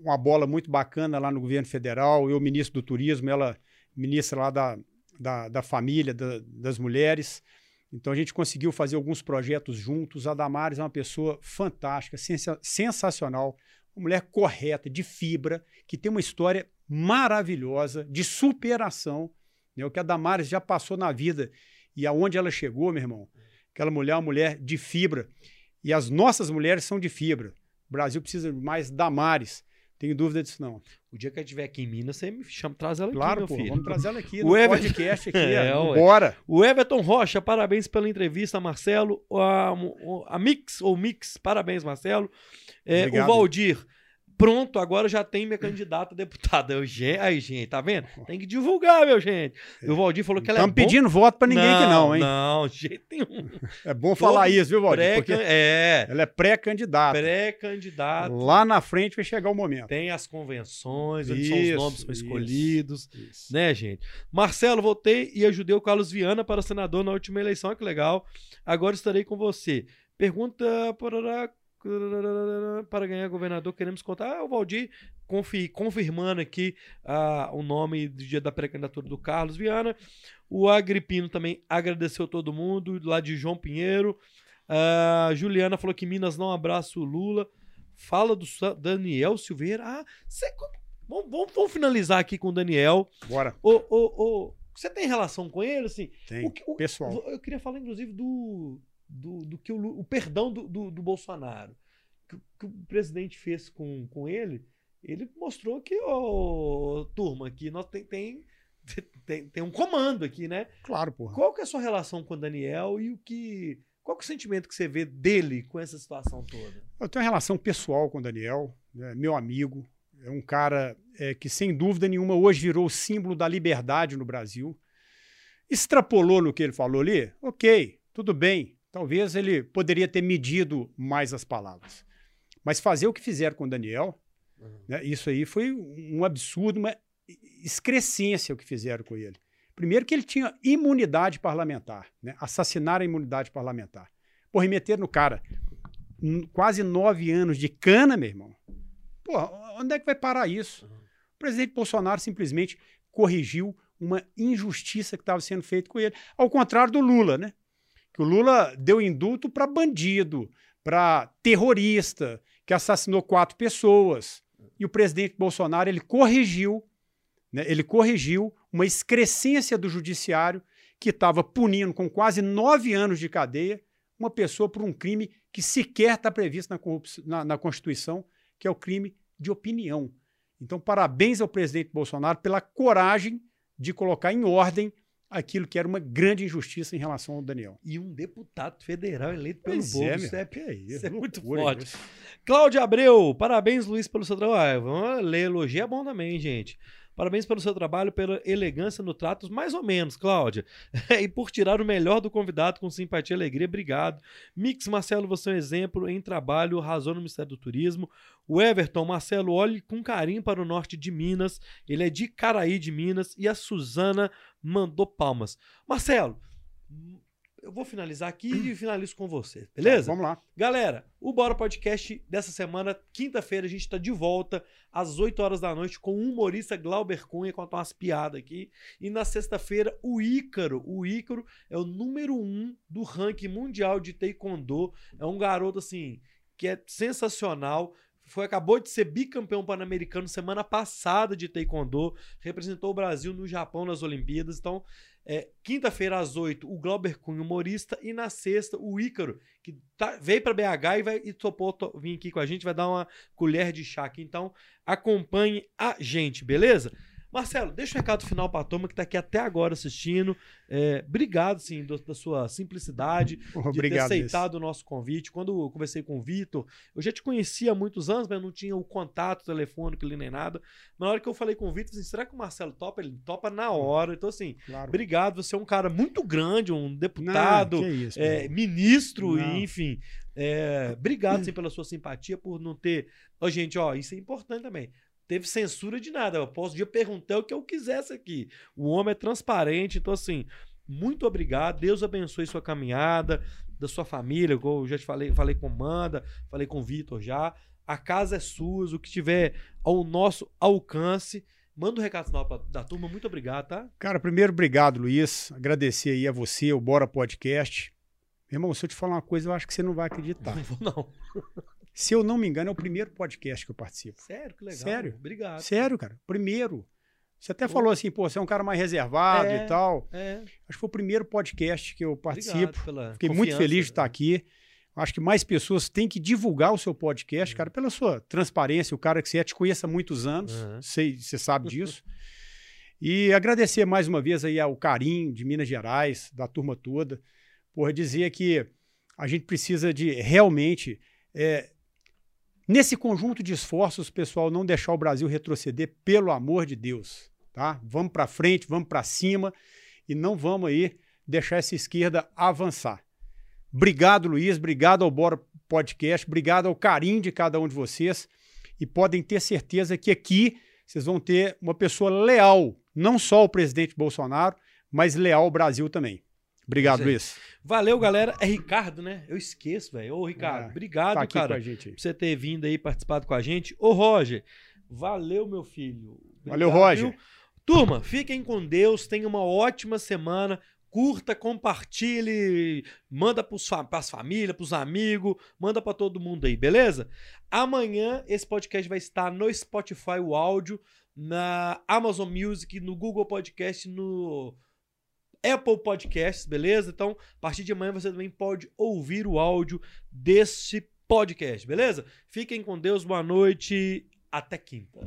uma bola muito bacana lá no governo federal, eu ministro do turismo, ela ministra lá da, da, da família, da, das mulheres. Então a gente conseguiu fazer alguns projetos juntos. A Damares é uma pessoa fantástica, sensacional, uma mulher correta, de fibra, que tem uma história maravilhosa de superação. Né? O que a Damares já passou na vida e aonde ela chegou, meu irmão. Aquela mulher é uma mulher de fibra. E as nossas mulheres são de fibra. O Brasil precisa mais Damares. Tenho dúvida disso, não. O dia que eu estiver aqui em Minas, você me chama, traz ela claro, aqui, meu pô, filho. Vamos trazer ela aqui o no Ever... podcast aqui. é, é, bora. O Everton Rocha, parabéns pela entrevista, Marcelo. A, a Mix, ou Mix, parabéns, Marcelo. É, o Valdir, pronto, agora já tem minha candidata a deputada. Eu, aí, gente, tá vendo? Tem que divulgar, meu gente. E o Valdir falou que ela Estamos é pedindo voto pra ninguém não, aqui não, hein? Não, de jeito nenhum. É bom falar isso, viu, Valdir? Porque é. Ela é pré-candidata. Pré-candidata. Lá na frente vai chegar o momento. Tem as convenções, onde são os nomes são escolhidos, isso, isso. né, gente? Marcelo, voltei e ajudei o Carlos Viana para senador na última eleição, que legal. Agora estarei com você. Pergunta para para ganhar governador, queremos contar. Ah, o Valdir confirmando aqui ah, o nome do dia da pré-candidatura do Carlos Viana. O Agripino também agradeceu todo mundo, lá de João Pinheiro. Ah, Juliana falou que Minas não abraça o Lula. Fala do Daniel Silveira. Ah, cê, vamos, vamos, vamos, finalizar aqui com o Daniel. Bora. Ô, ô, ô, você tem relação com ele? Assim, tem, o, o, pessoal. Eu queria falar, inclusive, do, do, do que o, o perdão do, do, do Bolsonaro. Que, que, o presidente fez com, com ele, ele mostrou que, oh, turma, aqui nós tem, tem, tem, tem um comando aqui, né? Claro, porra. Qual que é a sua relação com o Daniel e o que. Qual que é o sentimento que você vê dele com essa situação toda? Eu tenho uma relação pessoal com o Daniel, né, meu amigo. É um cara é, que, sem dúvida nenhuma, hoje virou o símbolo da liberdade no Brasil. Extrapolou no que ele falou ali? Ok, tudo bem. Talvez ele poderia ter medido mais as palavras. Mas fazer o que fizeram com o Daniel, uhum. né, isso aí foi um absurdo, uma excrescência o que fizeram com ele. Primeiro que ele tinha imunidade parlamentar, né? assassinar a imunidade parlamentar. Porra, e meter no cara quase nove anos de cana, meu irmão. Pô, onde é que vai parar isso? Uhum. O presidente Bolsonaro simplesmente corrigiu uma injustiça que estava sendo feita com ele. Ao contrário do Lula, né? Que o Lula deu indulto para bandido, para terrorista, que assassinou quatro pessoas. E o presidente Bolsonaro ele corrigiu, né, ele corrigiu uma excrescência do judiciário que estava punindo com quase nove anos de cadeia uma pessoa por um crime que sequer está previsto na, na, na Constituição, que é o crime de opinião. Então, parabéns ao presidente Bolsonaro pela coragem de colocar em ordem aquilo que era uma grande injustiça em relação ao Daniel. E um deputado federal eleito pelo pois povo. É, isso é, é, isso é muito forte. Isso. Cláudio Abreu, parabéns, Luiz, pelo seu trabalho. Vamos ler elogio é bom também, gente. Parabéns pelo seu trabalho, pela elegância no trato, mais ou menos, Cláudia. e por tirar o melhor do convidado com simpatia e alegria, obrigado. Mix Marcelo, você é um exemplo em trabalho, arrasou no Ministério do Turismo. O Everton, Marcelo, olhe com carinho para o norte de Minas. Ele é de Caraí de Minas. E a Suzana mandou palmas. Marcelo, eu vou finalizar aqui e finalizo com você, beleza? Tá, vamos lá. Galera, o Bora Podcast dessa semana, quinta-feira, a gente está de volta às 8 horas da noite com o humorista Glauber Cunha, contar umas piadas aqui. E na sexta-feira, o Ícaro. O Ícaro é o número um do ranking mundial de Taekwondo. É um garoto, assim, que é sensacional. Foi, acabou de ser bicampeão pan-americano semana passada de Taekwondo. Representou o Brasil no Japão nas Olimpíadas. Então, é, Quinta-feira, às 8, o Glauber Cunha, humorista. E na sexta, o Ícaro, que tá, veio para BH e, vai, e topou to, vir aqui com a gente, vai dar uma colher de chá aqui. Então, acompanhe a gente, beleza? Marcelo, deixa um recado final para a turma que está aqui até agora assistindo. É, obrigado, sim, do, da sua simplicidade, obrigado, de ter aceitado o nosso convite. Quando eu conversei com o Vitor, eu já te conhecia há muitos anos, mas não tinha o contato telefônico ali nem nada. Na hora que eu falei com o Vitor, assim, será que o Marcelo topa? Ele topa na hora. Então, assim, claro. obrigado. Você é um cara muito grande, um deputado, não, isso, é, ministro, enfim. É, obrigado, sim, pela sua simpatia, por não ter. Ó, gente, ó, isso é importante também teve censura de nada. Eu posso perguntar o que eu quisesse aqui. O homem é transparente, então assim, muito obrigado. Deus abençoe sua caminhada, da sua família, eu já te falei, falei com Manda, falei com o Vitor já. A casa é sua, o que tiver ao nosso alcance. Manda um recado final pra, da turma. Muito obrigado, tá? Cara, primeiro, obrigado, Luiz. Agradecer aí a você, o Bora Podcast. Meu irmão, se eu te falar uma coisa, eu acho que você não vai acreditar. Não vou, não. Se eu não me engano, é o primeiro podcast que eu participo. Sério, que legal. Sério? Obrigado. Sério, cara. Primeiro. Você até Pô. falou assim, pô, você é um cara mais reservado É. e tal. É, Acho que foi o primeiro podcast que eu participo. Fiquei muito feliz de né? estar aqui. Acho que mais pessoas têm que divulgar o seu Uhum. podcast, cara, pela sua transparência. O cara que você é, te conhece há muitos anos, você sabe disso. E agradecer mais uma vez aí ao carinho de Minas Gerais, da turma toda, por dizer que a gente precisa de realmente, é, nesse conjunto de esforços, pessoal, não deixar o Brasil retroceder, pelo amor de Deus, tá? Vamos para frente, vamos para cima e não vamos aí deixar essa esquerda avançar. Obrigado, Luiz, obrigado ao Bora Podcast, obrigado ao carinho de cada um de vocês e podem ter certeza que aqui vocês vão ter uma pessoa leal, não só ao presidente Bolsonaro, mas leal ao Brasil também. Obrigado. Luiz. Valeu, galera. É Ricardo, né? Eu esqueço, velho. Ô, Ricardo, É, obrigado, Tá cara, por você ter vindo aí participado com a gente. Ô, Roger, valeu, meu filho. Valeu, Roger. viu? Turma, fiquem com Deus, tenham uma ótima semana. Curta, compartilhe, manda para as famílias, para os amigos, manda para todo mundo aí, beleza? Amanhã esse podcast vai estar no Spotify, o áudio, na Amazon Music, no Google Podcast, no Apple Podcasts, beleza? Então, a partir de amanhã você também pode ouvir o áudio deste podcast, beleza? Fiquem com Deus, boa noite, até quinta.